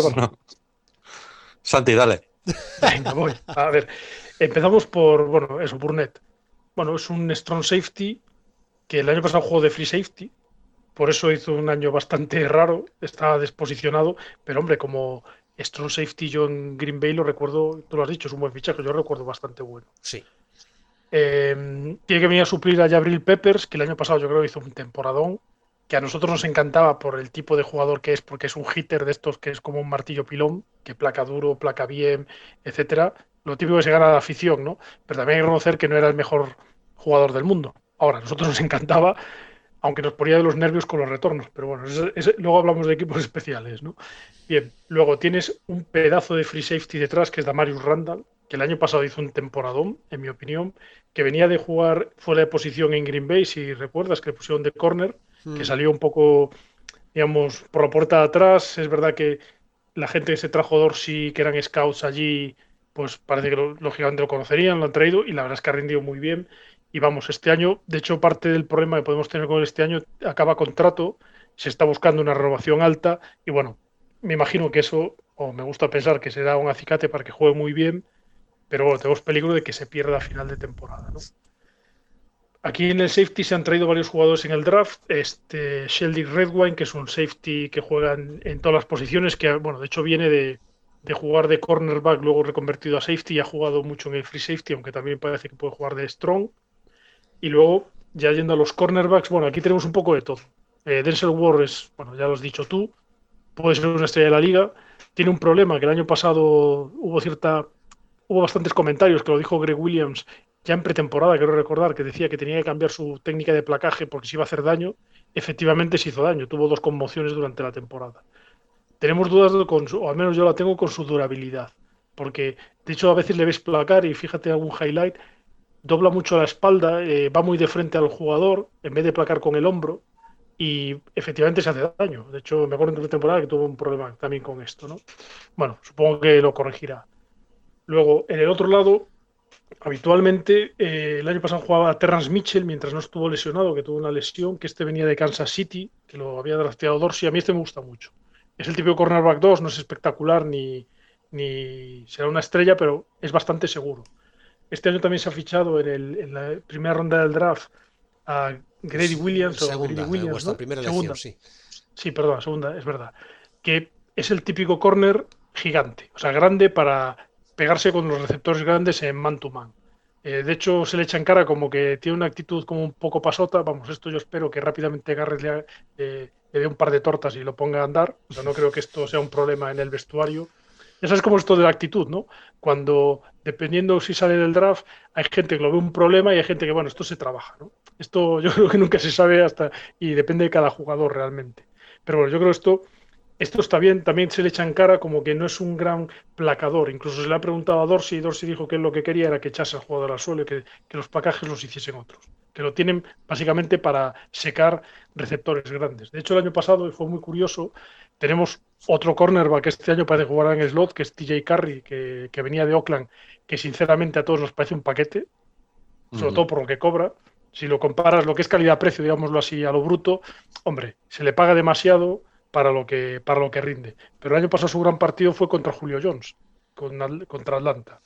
Santi, dale. Venga, voy. A ver, empezamos por, bueno, eso, Burnett. Bueno, es un strong safety que el año pasado jugó de free safety, por eso hizo un año bastante raro, estaba desposicionado, pero hombre, como strong safety yo en Green Bay lo recuerdo, tú lo has dicho, es un buen fichaje, yo lo recuerdo bastante bueno. Sí. Eh, tiene que venir a suplir a Jabril Peppers, que el año pasado yo creo hizo un temporadón, que a nosotros nos encantaba por el tipo de jugador que es, porque es un hitter de estos que es como un martillo pilón, que placa duro, placa bien, etcétera. Lo típico que se gana la afición, ¿no? Pero también hay que reconocer que no era el mejor jugador del mundo. Ahora, a nosotros nos encantaba, aunque nos ponía de los nervios con los retornos, pero bueno, luego hablamos de equipos especiales, ¿no? Bien, luego tienes un pedazo de free safety detrás que es Damarius Randall, que el año pasado hizo un temporadón, en mi opinión, que venía de jugar fuera de posición en Green Bay, si recuerdas, que le pusieron de corner, que hmm. salió un poco, digamos, por la puerta de atrás. Es verdad que la gente que se trajo Dorsey, que eran scouts allí, pues parece que lógicamente lo conocerían, lo han traído y la verdad es que ha rendido muy bien. Y vamos, este año, de hecho, parte del problema que podemos tener con este año acaba contrato, se está buscando una renovación alta y bueno, me imagino que eso, o me gusta pensar que se da un acicate para que juegue muy bien, pero bueno, tenemos peligro de que se pierda a final de temporada. ¿no? Aquí en el safety se han traído varios jugadores en el draft. Este Sheldy Redwine, que es un safety que juega en, todas las posiciones, que bueno, de hecho viene de, de, jugar de cornerback, luego reconvertido a safety y ha jugado mucho en el free safety, aunque también parece que puede jugar de strong. Y luego, ya yendo a los cornerbacks, bueno, aquí tenemos un poco de todo. Eh, Denzel Ward bueno, ya lo has dicho tú, puede ser una estrella de la liga. Tiene un problema que el año pasado hubo cierta, hubo bastantes comentarios que lo dijo Greg Williams ya en pretemporada, quiero recordar, que decía que tenía que cambiar su técnica de placaje porque se iba a hacer daño. Efectivamente se hizo daño, tuvo dos conmociones durante la temporada. Tenemos dudas con su, o al menos yo la tengo con su durabilidad, porque de hecho a veces le ves placar y fíjate algún highlight dobla mucho la espalda, eh, va muy de frente al jugador en vez de placar con el hombro. y efectivamente se hace daño. De hecho, me acuerdo en temporada que tuvo un problema también con esto, ¿no? Bueno, supongo que lo corregirá. Luego, en el otro lado, habitualmente eh, el año pasado jugaba Terrence Mitchell mientras no estuvo lesionado, que tuvo una lesión, que este venía de Kansas City, que lo había drafteado Dorsey. A mí este me gusta mucho. Es el típico cornerback 2, no es espectacular ni, ni será una estrella, pero es bastante seguro. Este año también se ha fichado en, el, en la primera ronda del draft a Grady Williams segunda, o Williams, primera segunda. sí. Sí, perdón, segunda, es verdad. Que es el típico corner gigante, o sea, grande para pegarse con los receptores grandes en man to man. Eh, de hecho, se le echa en cara como que tiene una actitud como un poco pasota. Vamos, esto yo espero que rápidamente Garrett le, eh, le dé un par de tortas y lo ponga a andar. O sea, no creo que esto sea un problema en el vestuario. Ya sabes cómo es esto de la actitud, ¿no? Cuando, dependiendo si sale del draft, hay gente que lo ve un problema y hay gente que, bueno, esto se trabaja, ¿no? Esto yo creo que nunca se sabe hasta y depende de cada jugador realmente. Pero bueno, yo creo que esto, esto está bien, también se le echa en cara como que no es un gran placador. Incluso se le ha preguntado a Dorsey y Dorsey dijo que lo que quería era que echase al jugador al suelo que, que los placajes los hiciesen otros. Que lo tienen básicamente para secar receptores grandes. De hecho, el año pasado, fue muy curioso, tenemos otro cornerback que este año parece jugar en slot, que es TJ Carry, que, que, venía de Oakland, que sinceramente a todos nos parece un paquete, sobre uh -huh. todo por lo que cobra. Si lo comparas lo que es calidad-precio, digámoslo así, a lo bruto, hombre, se le paga demasiado para lo que, para lo que rinde. Pero el año pasado su gran partido fue contra Julio Jones, con, contra Atlanta.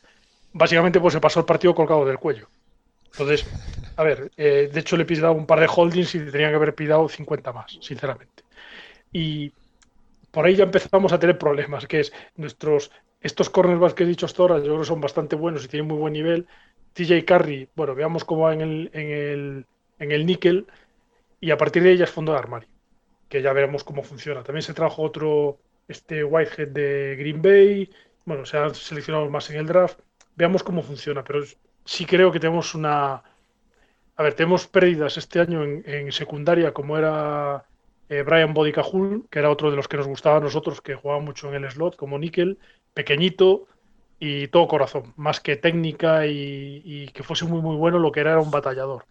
Básicamente pues se pasó el partido colgado del cuello. Entonces, a ver, eh, de hecho le he pidado un par de holdings y tenían que haber pidado 50 más, sinceramente. Y por ahí ya empezamos a tener problemas, que es nuestros, estos cornerbacks que he dicho hasta ahora, yo creo que son bastante buenos y tienen muy buen nivel. TJ Carry, bueno, veamos cómo va en el, en el, en el níquel y a partir de ella es fondo de armario, que ya veremos cómo funciona. También se trajo otro, este Whitehead de Green Bay, bueno, se han seleccionado más en el draft, veamos cómo funciona, pero sí creo que tenemos una... A ver, tenemos pérdidas este año en, en secundaria, como era eh, Brian Bodicajul, que era otro de los que nos gustaba a nosotros, que jugaba mucho en el slot, como níquel, pequeñito y todo corazón, más que técnica y, y, que fuese muy muy bueno, lo que era era un batallador.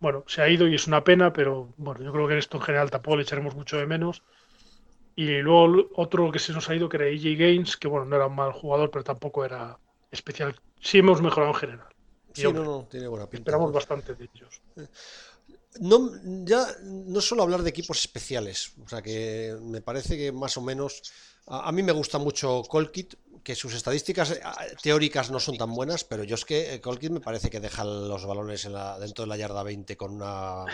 Bueno, se ha ido y es una pena, pero bueno, yo creo que en esto en general tampoco le echaremos mucho de menos. Y luego otro que se nos ha ido, que era EJ Gaines, que bueno, no era un mal jugador, pero tampoco era especial. Sí hemos mejorado en general. Sí, hombre, no, no, tiene buena pinta. Esperamos bastante de ellos. No, ya no solo hablar de equipos especiales, o sea que me parece que más o menos a, mí me gusta mucho Colkit, que sus estadísticas teóricas no son tan buenas, pero yo es que Colkit me parece que deja los balones en la, dentro de la yarda 20 con una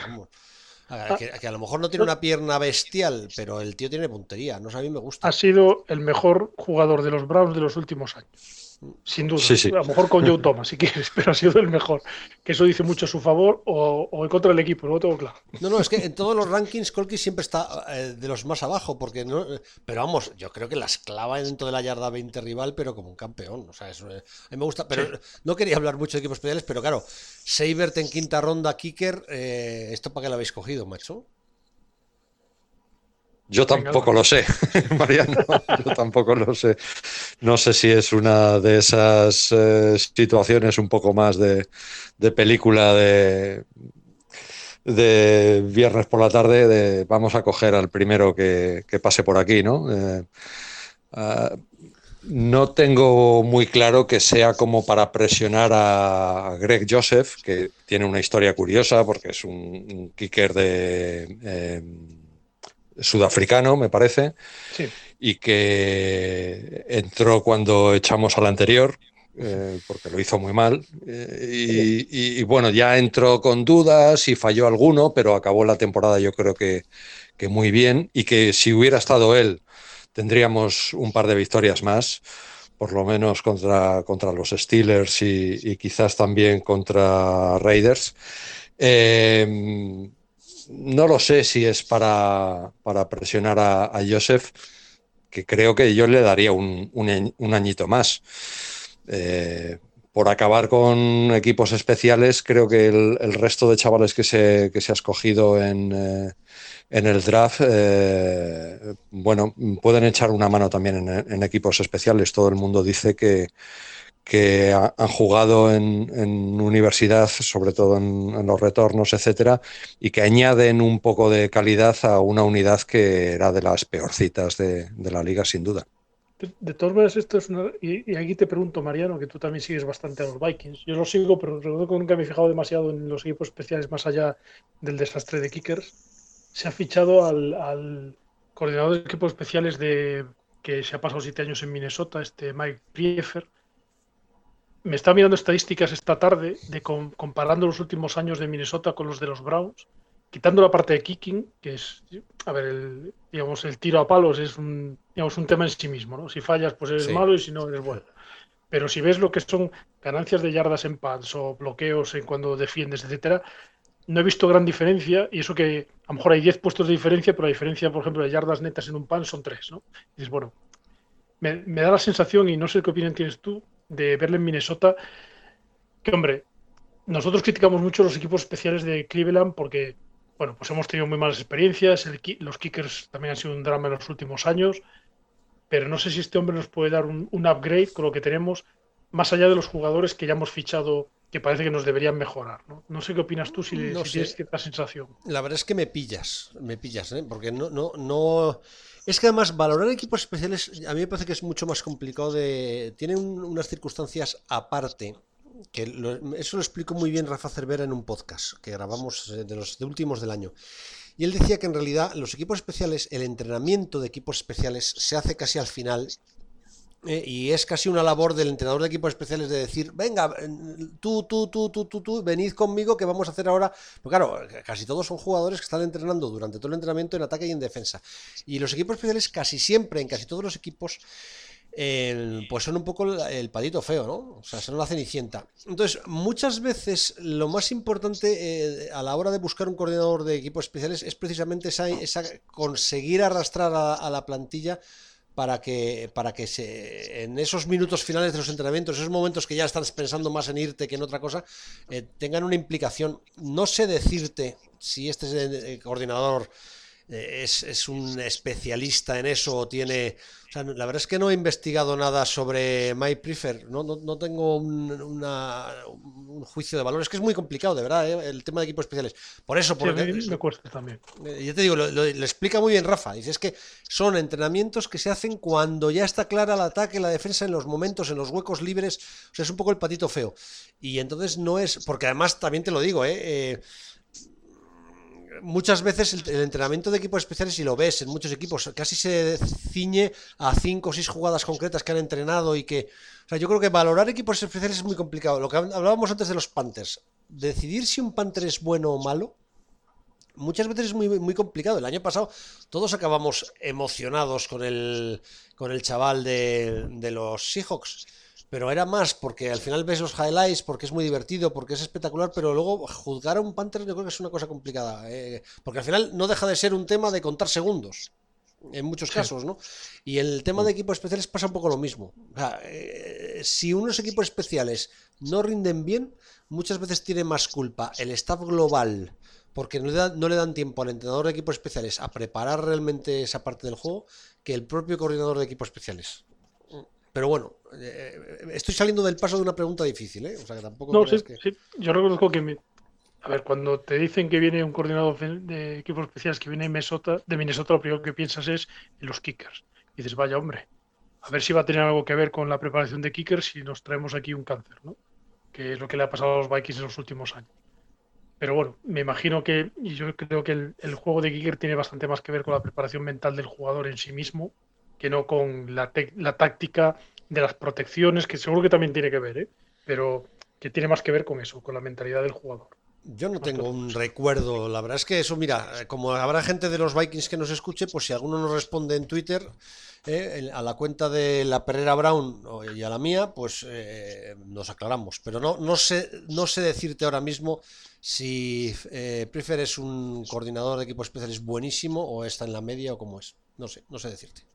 que, a lo mejor no tiene una pierna bestial, pero el tío tiene puntería, no sé, a mí me gusta. Ha sido el mejor jugador de los Browns de los últimos años. Sin duda, sí, sí. a lo mejor con Joe Thomas, si quieres, pero ha sido el mejor. Que eso dice mucho a su favor o, o en contra del equipo, no lo tengo claro. No, no, es que en todos los rankings Colky siempre está eh, de los más abajo, porque no, pero vamos, yo creo que las clava dentro de la yarda 20 rival, pero como un campeón. O sea, eso, eh, a mí me gusta, pero sí. no quería hablar mucho de equipos especiales, pero claro, Seibert en quinta ronda, Kicker, eh, ¿esto para qué lo habéis cogido, macho? Yo tampoco lo sé, Mariano, yo tampoco lo sé. No sé si es una de esas eh, situaciones un poco más de, de película de, de, viernes por la tarde, de vamos a coger al primero que, que pase por aquí, ¿no? Eh, uh, no tengo muy claro que sea como para presionar a Greg Joseph, que tiene una historia curiosa porque es un, un kicker de... Eh, sudafricano, me parece, sí. y que entró cuando echamos al anterior, eh, porque lo hizo muy mal, eh, y, y, y, bueno, ya entró con dudas y falló alguno, pero acabó la temporada yo creo que, que muy bien, y que si hubiera estado él, tendríamos un par de victorias más por lo menos contra, contra los Steelers y, y, quizás también contra Raiders. Eh, no lo sé si es para, para presionar a, Joseph, que creo que yo le daría un, un, añito más. Eh, por acabar con equipos especiales, creo que el, resto de chavales que se, que se ha escogido en, eh, en el draft, eh, bueno, pueden echar una mano también en, equipos especiales. Todo el mundo dice que, que han jugado en, universidad, sobre todo en, los retornos, etcétera, y que añaden un poco de calidad a una unidad que era de las peorcitas de, la liga, sin duda. De, todas maneras, esto es una. Y, aquí te pregunto, Mariano, que tú también sigues bastante a los Vikings. Yo los sigo, pero recuerdo que nunca me he fijado demasiado en los equipos especiales más allá del desastre de Kickers. Se ha fichado al, coordinador de equipos especiales de que se ha pasado siete años en Minnesota, este Mike Priefer me estaba mirando estadísticas esta tarde de comparando los últimos años de Minnesota con los de los Browns, quitando la parte de kicking, que es, a ver, el, digamos, el tiro a palos es un, digamos, un tema en sí mismo, ¿no? Si fallas, pues eres malo y si no, eres bueno. Pero si ves lo que son ganancias de yardas en pads o bloqueos en cuando defiendes, etcétera, no he visto gran diferencia y eso que a lo mejor hay 10 puestos de diferencia, pero la diferencia, por ejemplo, de yardas netas en un pan son 3, ¿no? Y dices, bueno, me, me da la sensación, y no sé qué opinión tienes tú, de verle en Minnesota, que hombre, nosotros criticamos mucho los equipos especiales de Cleveland porque, bueno, pues hemos tenido muy malas experiencias, los kickers también han sido un drama en los últimos años, pero no sé si este hombre nos puede dar un, upgrade con lo que tenemos, más allá de los jugadores que ya hemos fichado que parece que nos deberían mejorar. No, no sé qué opinas tú si, tienes cierta sensación. La verdad es que me pillas, me pillas, ¿eh? porque no, no, no, es que además valorar equipos especiales a mí me parece que es mucho más complicado de... Tiene unas circunstancias aparte, que eso lo explicó muy bien Rafa Cervera en un podcast que grabamos de los últimos del año. Y él decía que en realidad los equipos especiales, el entrenamiento de equipos especiales se hace casi al final eh, y es casi una labor del entrenador de equipos especiales de decir, venga, tú, tú, tú, tú, tú, tú, venid conmigo que vamos a hacer ahora. Pues claro, casi todos son jugadores que están entrenando durante todo el entrenamiento en ataque y en defensa. Y los equipos especiales casi siempre, en casi todos los equipos, pues son un poco el, padito feo, ¿no? O sea, son la cenicienta. Entonces, muchas veces lo más importante eh, a la hora de buscar un coordinador de equipos especiales es precisamente esa, conseguir arrastrar a la plantilla para que, para que se, en esos minutos finales de los entrenamientos, esos momentos que ya estás pensando más en irte que en otra cosa, eh, tengan una implicación. No sé decirte si este es el coordinador eh, es, un especialista en eso o tiene... O sea, la verdad es que no he investigado nada sobre My Prefer, no, no, tengo un, un, juicio de valor, es que es muy complicado, de verdad, ¿eh? el tema de equipos especiales. Por eso, porque... me cuesta también. Eh, yo te digo, lo, explica muy bien Rafa, dice, es que son entrenamientos que se hacen cuando ya está clara el ataque, la defensa, en los momentos, en los huecos libres, o sea, es un poco el patito feo. Y entonces no es, porque además también te lo digo, ¿eh? Muchas veces el, entrenamiento de equipos especiales, si lo ves en muchos equipos, casi se ciñe a cinco o seis jugadas concretas que han entrenado y que. O sea, yo creo que valorar equipos especiales es muy complicado. Lo que hablábamos antes de los Panthers, decidir si un Panther es bueno o malo, muchas veces es muy, muy complicado. El año pasado todos acabamos emocionados con el, con el chaval de, de los Seahawks pero era más porque al final ves los highlights, porque es muy divertido, porque es espectacular, pero luego juzgar a un Panther yo creo que es una cosa complicada, eh, porque al final no deja de ser un tema de contar segundos. En muchos casos, ¿no? Y el tema de equipos especiales pasa un poco lo mismo. Eh, si unos equipos especiales no rinden bien, muchas veces tiene más culpa el staff global, porque no no le dan tiempo al entrenador de equipos especiales a preparar realmente esa parte del juego, que el propio coordinador de equipos especiales. Pero bueno, eh, estoy saliendo del paso de una pregunta difícil, ¿eh? O sea, que tampoco. No, sí, sí. Yo reconozco que. A ver, cuando te dicen que viene un coordinador de equipos especiales que viene de Minnesota, de Minnesota, lo primero que piensas es en los kickers. Y dices, vaya hombre, a ver si va a tener algo que ver con la preparación de kickers si nos traemos aquí un cáncer, ¿no? Que es lo que le ha pasado a los Vikings en los últimos años. Pero bueno, me imagino que, y yo creo que el, el, juego de kicker tiene bastante más que ver con la preparación mental del jugador en sí mismo que no con la, la táctica de las protecciones, que seguro que también tiene que ver, ¿eh? pero que tiene más que ver con eso, con la mentalidad del jugador. Yo no tengo un recuerdo, la verdad es que eso, mira, como habrá gente de los Vikings que nos escuche, pues si alguno nos responde en Twitter eh, a la cuenta de la Pereira Brown y a la mía, pues eh, nos aclaramos. Pero no, no, sé, no sé decirte ahora mismo si eh, Prefer es un coordinador de equipo especial es buenísimo o está en la media o cómo es. No sé, no sé decirte.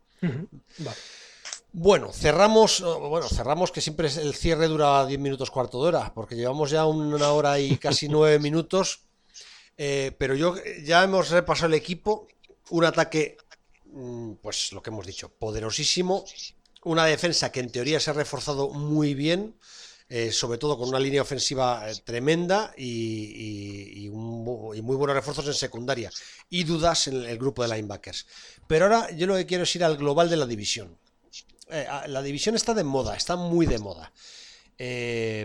Bueno, cerramos, bueno, cerramos que siempre el cierre dura 10 minutos, cuarto de hora, porque llevamos ya una hora y casi nueve minutos. Eh, pero yo ya hemos repasado el equipo, un ataque, mm, pues lo que hemos dicho, poderosísimo, una defensa que en teoría se ha reforzado muy bien, eh, sobre todo con una línea ofensiva eh, tremenda y, muy buenos refuerzos en secundaria y dudas en el grupo de linebackers. Pero ahora yo lo que quiero es ir al global de la división. Eh, la división está de moda, está muy de moda.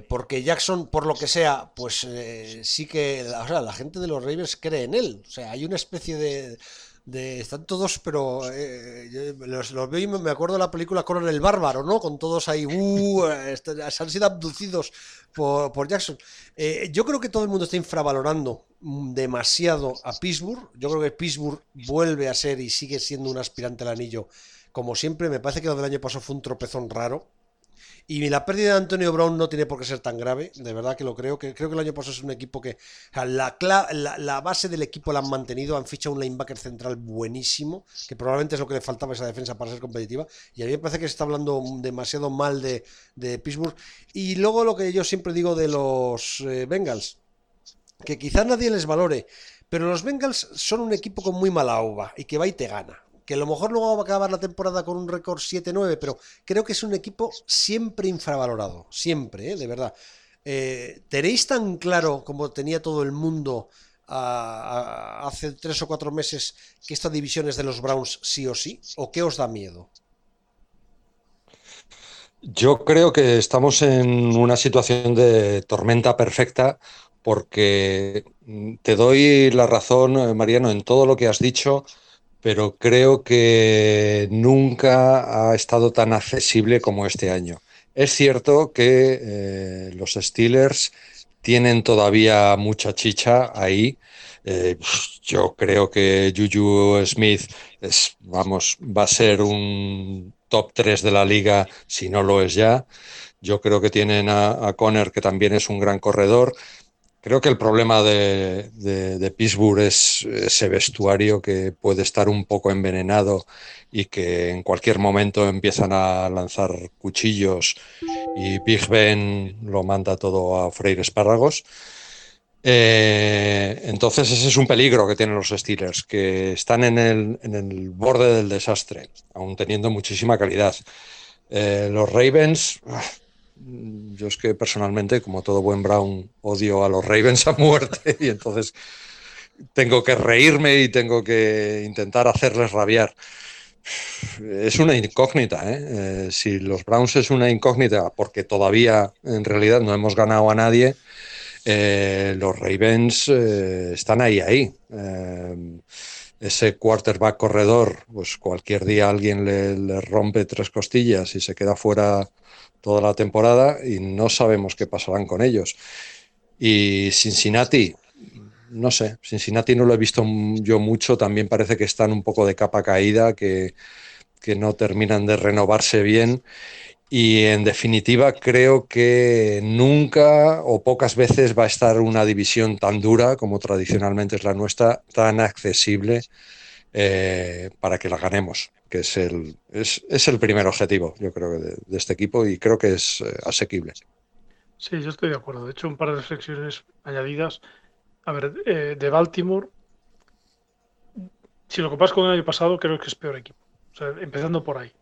porque Jackson, por lo que sea, pues sí que la gente de los Ravens cree en él. O sea, hay una especie de, están todos, pero eh, los, veo y me acuerdo de la película Conan el Bárbaro, ¿no? Con todos ahí, uh, se han sido abducidos por, Jackson. Eh, yo creo que todo el mundo está infravalorando demasiado a Pittsburgh. Yo creo que Pittsburgh vuelve a ser y sigue siendo un aspirante al anillo. Como siempre, me parece que lo del año pasado fue un tropezón raro. Y la pérdida de Antonio Brown no tiene por qué ser tan grave, de verdad que lo creo. que Creo que el año pasado es un equipo que. la, base del equipo la han mantenido, han fichado un linebacker central buenísimo, que probablemente es lo que le faltaba a esa defensa para ser competitiva. Y a mí me parece que se está hablando demasiado mal de, Pittsburgh. Y luego lo que yo siempre digo de los eh, Bengals, que quizá nadie les valore, pero los Bengals son un equipo con muy mala uva y que va y te gana que a lo mejor luego va a acabar la temporada con un récord 7-9, pero creo que es un equipo siempre infravalorado, siempre, ¿eh? de verdad. Eh, ¿Tenéis tan claro como tenía todo el mundo hace tres o cuatro meses que esta división es de los Browns sí o sí? ¿O qué os da miedo? Yo creo que estamos en una situación de tormenta perfecta porque te doy la razón, Mariano, en todo lo que has dicho pero creo que nunca ha estado tan accesible como este año. Es cierto que eh, los Steelers tienen todavía mucha chicha ahí. Eh, yo creo que Juju Smith es, vamos, va a ser un top 3 de la liga si no lo es ya. Yo creo que tienen a, a Conner, que también es un gran corredor. Creo que el problema de, Pittsburgh es ese vestuario que puede estar un poco envenenado y que en cualquier momento empiezan a lanzar cuchillos y Big Ben lo manda todo a freír espárragos. Eh, entonces ese es un peligro que tienen los Steelers, que están en el, borde del desastre, aún teniendo muchísima calidad. Eh, los Ravens ah, yo es que personalmente, como todo buen Brown, odio a los Ravens a muerte y entonces tengo que reírme y tengo que intentar hacerles rabiar. Es una incógnita, ¿eh? Eh, si los Browns es una incógnita porque todavía en realidad no hemos ganado a nadie, eh, los Ravens están ahí, ahí. ese quarterback corredor, pues cualquier día alguien le rompe tres costillas y se queda fuera toda la temporada y no sabemos qué pasarán con ellos. Y Cincinnati, no sé, Cincinnati no lo he visto yo mucho, también parece que están un poco de capa caída, que, que no terminan de renovarse bien. Y en definitiva creo que nunca o pocas veces va a estar una división tan dura como tradicionalmente es la nuestra, tan accesible eh, para que la ganemos, que es el, es, el primer objetivo, yo creo, de, de, este equipo y creo que es eh, asequible. Sí, yo estoy de acuerdo. De hecho, un par de reflexiones añadidas. A ver, eh, de Baltimore, si lo comparas con el año pasado, creo que es peor equipo. Empezando por ahí.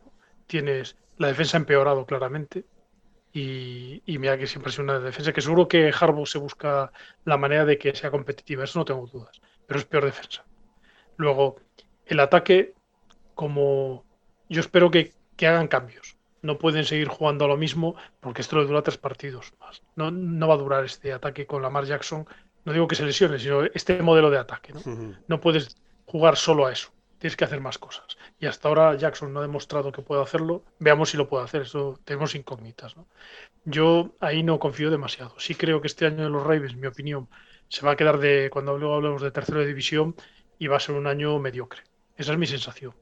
Tienes la defensa empeorado claramente. Y, y, mira que siempre ha sido una defensa que seguro que Harbaugh se busca la manera de que sea competitiva, eso no tengo dudas, pero es peor defensa. Luego, el ataque, como yo espero que, hagan cambios. No pueden seguir jugando a lo mismo porque esto le dura tres partidos más. No, no va a durar este ataque con Lamar Jackson. No digo que se lesione, sino este modelo de ataque. ¿no? no puedes jugar solo a eso. Tienes que hacer más cosas. Y hasta ahora Jackson no ha demostrado que puede hacerlo. Veamos si lo puede hacer. Eso tenemos incógnitas. ¿no? Yo ahí no confío demasiado. Sí creo que este año de los Ravens, en mi opinión, se va a quedar de, cuando luego hablemos de tercera división, y va a ser un año mediocre. Esa es mi sensación.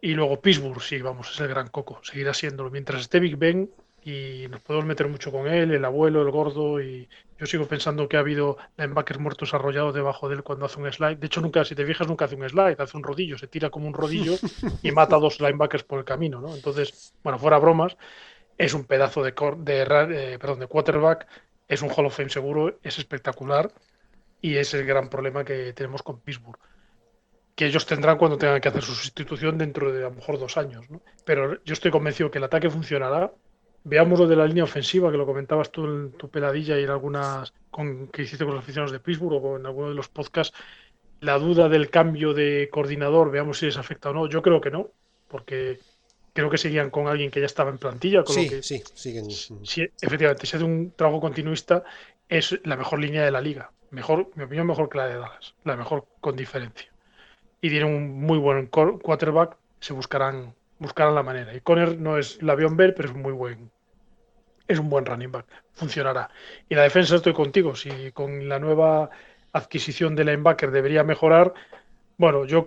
Y luego Pittsburgh, sí, vamos, es el gran coco, seguirá siéndolo. Mientras esté Big Ben, y nos podemos meter mucho con él, el abuelo, el gordo, y yo sigo pensando que ha habido linebackers muertos arrollados debajo de él cuando hace un slide. De hecho, nunca, si te fijas, nunca hace un slide, hace un rodillo, se tira como un rodillo y mata a dos linebackers por el camino, ¿no? Entonces, bueno, fuera bromas, es un pedazo de, de, eh, perdón, de quarterback, es un Hall of Fame seguro, es espectacular y es el gran problema que tenemos con Pittsburgh. Que ellos tendrán cuando tengan que hacer su sustitución dentro de a lo mejor dos años. ¿no? Pero yo estoy convencido que el ataque funcionará. Veamos lo de la línea ofensiva, que lo comentabas tú en tu peladilla y en algunas con, que hiciste con los aficionados de Pittsburgh o en alguno de los podcasts. La duda del cambio de coordinador, veamos si les afecta o no. Yo creo que no, porque creo que seguían con alguien que ya estaba en plantilla. Con sí, lo que, sí, siguen. Sí, efectivamente, si hace un trabajo continuista, es la mejor línea de la liga. Mejor, mi opinión, mejor que la de Dallas. La mejor con diferencia. Y tiene un muy buen quarterback, se buscarán, buscarán la manera. Y Conner no es la avión ver, pero es muy buen. Es un buen running back. Funcionará. Y la defensa estoy contigo. Si con la nueva adquisición de linebacker debería mejorar, bueno, yo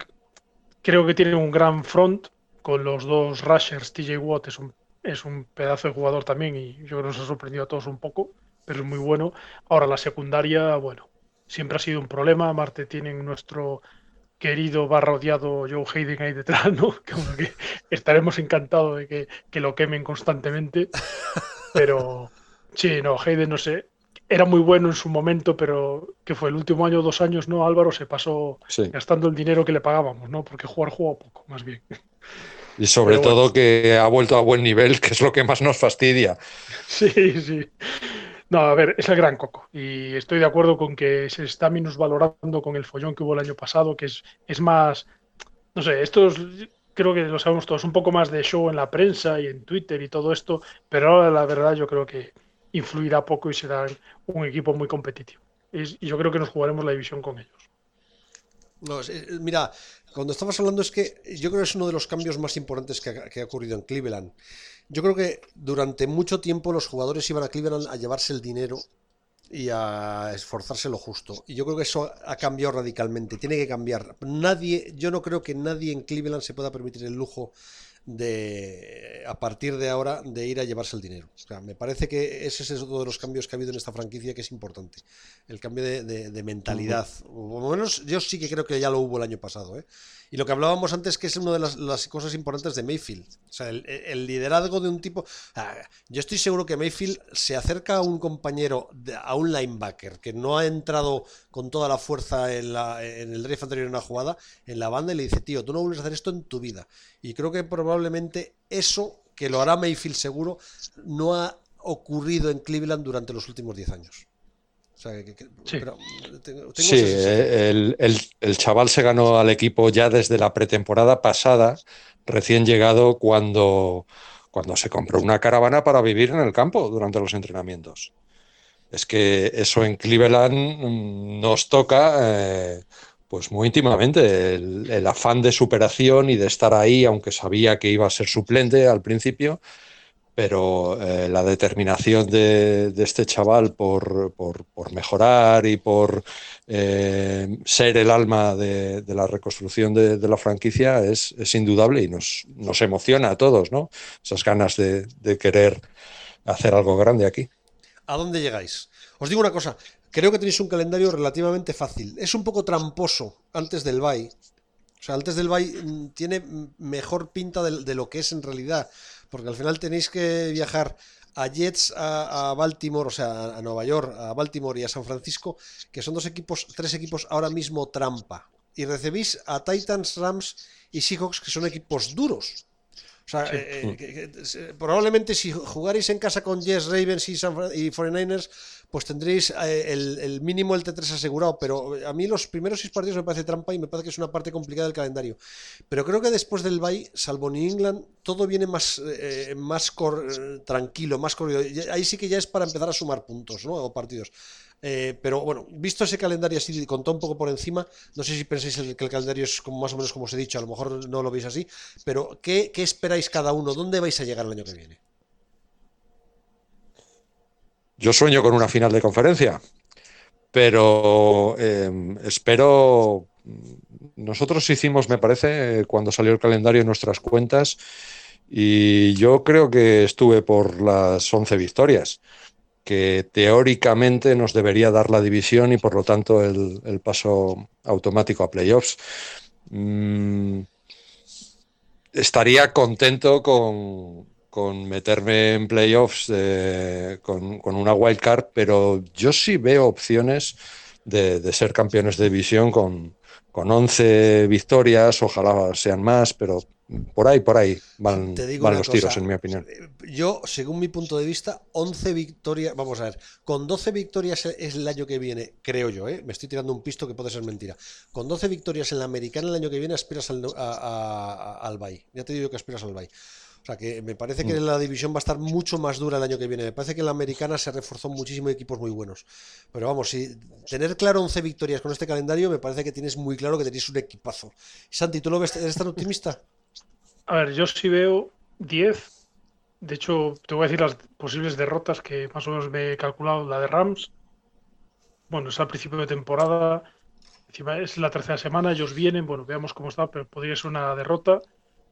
creo que tiene un gran front con los dos rushers. TJ Watt es un, es un pedazo de jugador también y yo creo que nos ha sorprendido a todos un poco, pero es muy bueno. Ahora la secundaria, bueno, siempre ha sido un problema. Marte tienen nuestro querido barra odiado Joe Hayden ahí detrás, ¿no? Que, estaremos encantados de que, que, lo quemen constantemente. Pero sí, no, Hayden no sé. Era muy bueno en su momento, pero que fue el último año o dos años, ¿no? Álvaro se pasó sí. gastando el dinero que le pagábamos, ¿no? Porque jugar jugó poco, más bien. Y sobre bueno. todo que ha vuelto a buen nivel, que es lo que más nos fastidia. Sí, sí. No, a ver, es el gran coco. Y estoy de acuerdo con que se está minusvalorando con el follón que hubo el año pasado, que es, es más. No sé, esto es, creo que lo sabemos todos, un poco más de show en la prensa y en Twitter y todo esto, pero ahora la verdad yo creo que influirá poco y será un equipo muy competitivo. Y yo creo que nos jugaremos la división con ellos. No, mira, cuando estamos hablando es que yo creo que es uno de los cambios más importantes que ha, ocurrido en Cleveland. Yo creo que durante mucho tiempo los jugadores iban a Cleveland a llevarse el dinero y a esforzarse lo justo. Y yo creo que eso ha cambiado radicalmente. Tiene que cambiar. Nadie, yo no creo que nadie en Cleveland se pueda permitir el lujo de a partir de ahora de ir a llevarse el dinero. O sea, me parece que ese es uno de los cambios que ha habido en esta franquicia que es importante. El cambio de, de, de mentalidad. O por lo menos yo sí que creo que ya lo hubo el año pasado. ¿eh? Y lo que hablábamos antes que es una de las, las cosas importantes de Mayfield. O sea, el, el liderazgo de un tipo... Ah, yo estoy seguro que Mayfield se acerca a un compañero, a un linebacker, que no ha entrado con toda la fuerza en, la, en el drive anterior en una jugada, en la banda y le dice, tío, tú no vuelves a hacer esto en tu vida. Y creo que probablemente eso, que lo hará Mayfield seguro, no ha ocurrido en Cleveland durante los últimos 10 años. O sea, que, que, sí, pero tengo, tengo sí el, el, el, chaval se ganó al equipo ya desde la pretemporada pasada, recién llegado cuando, cuando se compró una caravana para vivir en el campo durante los entrenamientos. Es que eso en Cleveland nos toca eh, pues muy íntimamente, el, el, afán de superación y de estar ahí, aunque sabía que iba a ser suplente al principio, pero eh, la determinación de, este chaval por, mejorar y por eh, ser el alma de, la reconstrucción de, la franquicia es, indudable y nos, emociona a todos, ¿no? Esas ganas de, querer hacer algo grande aquí. ¿A dónde llegáis? Os digo una cosa, creo que tenéis un calendario relativamente fácil. Es un poco tramposo antes del bye. O sea, antes del bye tiene mejor pinta de lo que es en realidad porque al final tenéis que viajar a Jets, a, a, Baltimore, o sea, a Nueva York, a Baltimore y a San Francisco, que son dos equipos, tres equipos ahora mismo trampa. Y recibís a Titans, Rams y Seahawks, que son equipos duros. O sea, sí. eh, que, que, probablemente si jugarais en casa con Jets, Ravens y, San, y 49ers, pues tendréis eh, el, mínimo el T3 asegurado. Pero a mí los primeros seis partidos me parece trampa y me parece que es una parte complicada del calendario. Pero creo que después del bye, salvo New England, todo viene más, eh, más cor, tranquilo, más corrido. Ahí sí que ya es para empezar a sumar puntos ¿no? o partidos. Eh, pero bueno, visto ese calendario así, contó un poco por encima, no sé si pensáis que el calendario es como más o menos como os he dicho, a lo mejor no lo veis así, pero ¿qué, qué esperáis cada uno? ¿Dónde vais a llegar el año que viene? Yo sueño con una final de conferencia, pero eh, espero. Nosotros hicimos, me parece, cuando salió el calendario, nuestras cuentas, y yo creo que estuve por las 11 victorias que teóricamente nos debería dar la división y por lo tanto el, el paso automático a playoffs. Mm, estaría contento con, con, meterme en playoffs eh, con, con, una wild card, pero yo sí veo opciones de, de ser campeones de división con, con 11 victorias, ojalá sean más, pero por ahí, por ahí van, los tiros, en mi opinión. Eh, yo, según mi punto de vista, 11 victorias, vamos a ver, con 12 victorias es el año que viene, creo yo, ¿eh? me estoy tirando un pisto que puede ser mentira. Con 12 victorias en la americana el año que viene aspiras al, al Bay. Ya te digo que aspiras al Bay. O sea que me parece que mm. la división va a estar mucho más dura el año que viene. Me parece que en la americana se reforzó muchísimo equipos muy buenos. Pero vamos, si tener claro 11 victorias con este calendario, me parece que tienes muy claro que tenéis un equipazo. Santi, ¿tú lo ves? ¿Eres tan optimista? A ver, yo sí veo 10. De hecho, te voy a decir las posibles derrotas que más o menos me he calculado. La de Rams, bueno, es al principio de temporada. Encima es la tercera semana, ellos vienen, bueno, veamos cómo está, pero podría ser una derrota.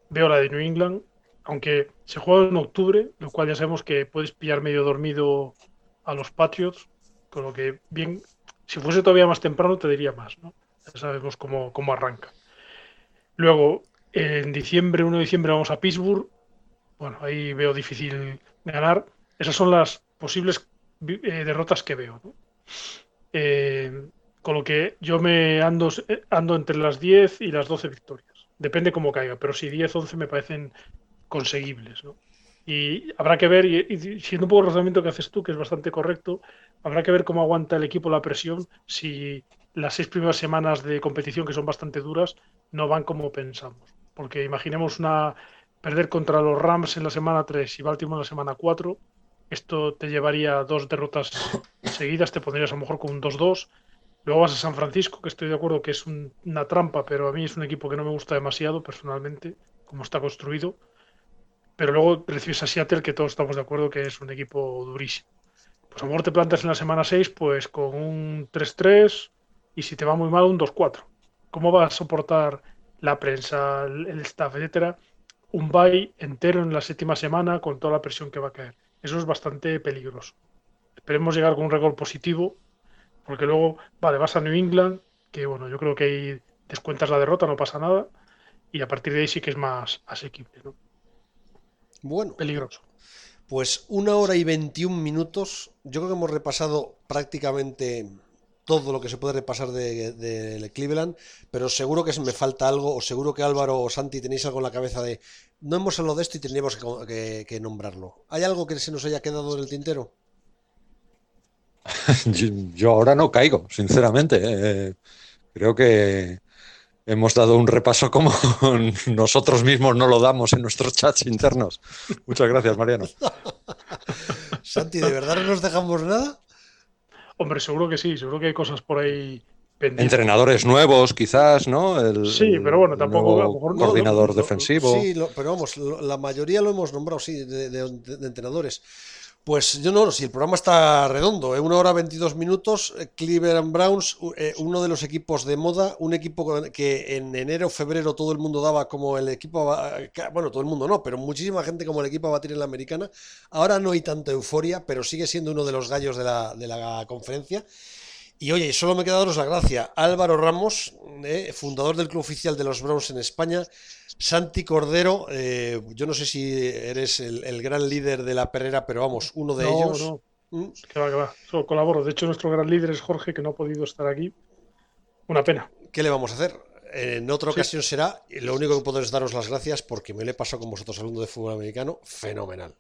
Veo la de New England, aunque se juega en octubre, lo cual ya sabemos que puedes pillar medio dormido a los Patriots, con lo que bien, si fuese todavía más temprano te diría más, ¿no? Ya sabemos cómo, cómo arranca. Luego, en diciembre, 1 de diciembre, vamos a Pittsburgh. Bueno, ahí veo difícil ganar. Esas son las posibles eh, derrotas que veo. Eh, con lo que yo me ando, ando entre las 10 y las 12 victorias. Depende cómo caiga, pero si 10, 11 me parecen conseguibles. ¿no? Y habrá que ver, y, siendo un poco el razonamiento que haces tú, que es bastante correcto, habrá que ver cómo aguanta el equipo la presión si las seis primeras semanas de competición, que son bastante duras, no van como pensamos. Porque imaginemos una perder contra los Rams en la semana 3 y Baltimore en la semana 4. Esto te llevaría dos derrotas seguidas, te pondrías a lo mejor con un 2-2. Luego vas a San Francisco, que estoy de acuerdo que es una trampa, pero a mí es un equipo que no me gusta demasiado personalmente, como está construido pero luego recibes a Seattle, que todos estamos de acuerdo que es un equipo durísimo. Pues a lo mejor te plantas en la semana 6 pues con un 3-3 y si te va muy mal un 2-4. ¿Cómo va a soportar la prensa, el staff, etcétera? Un bye entero en la séptima semana con toda la presión que va a caer. Eso es bastante peligroso. Esperemos llegar con un récord positivo, porque luego, vale, vas a New England, que bueno, yo creo que ahí descuentas la derrota, no pasa nada, y a partir de ahí sí que es más asequible. ¿no? Bueno. Peligroso. Pues una hora y veintiún minutos. Yo creo que hemos repasado prácticamente todo lo que se puede repasar de, Cleveland, pero seguro que me falta algo, o seguro que Álvaro o Santi tenéis algo en la cabeza de no hemos hablado de esto y tendríamos que, nombrarlo. ¿Hay algo que se nos haya quedado en el tintero? yo, ahora no caigo, sinceramente. Eh. creo que, hemos dado un repaso como nosotros mismos no lo damos en nuestros chats internos. Muchas gracias, Mariano. Santi, ¿de verdad no nos dejamos nada? Hombre, seguro que sí, seguro que hay cosas por ahí pendientes. Entrenadores nuevos, quizás, ¿no? sí, pero bueno, tampoco. coordinador defensivo. Sí, pero vamos, la mayoría lo hemos nombrado, sí, de entrenadores. Pues yo no, si el programa está redondo, ¿eh? una hora 22 minutos, eh, Cleveland Browns, eh, uno de los equipos de moda, un equipo que en enero, febrero todo el mundo daba como el equipo, bueno, todo el mundo no, pero muchísima gente como el equipo a batir en la americana. Ahora no hay tanta euforia, pero sigue siendo uno de los gallos de la, de la conferencia. Y oye, solo me queda daros la gracia. Álvaro Ramos, eh, fundador del Club Oficial de los Browns en España. Santi Cordero, eh, yo no sé si eres el, gran líder de la perrera, pero vamos, uno de ellos. No, ¿Mm? que va, que va. Solo colaboro. De hecho, nuestro gran líder es Jorge, que no ha podido estar aquí. Una pena. ¿Qué le vamos a hacer? En otra ocasión será, lo único que puedo es daros las gracias porque me lo he pasado con vosotros hablando de fútbol americano, fenomenal.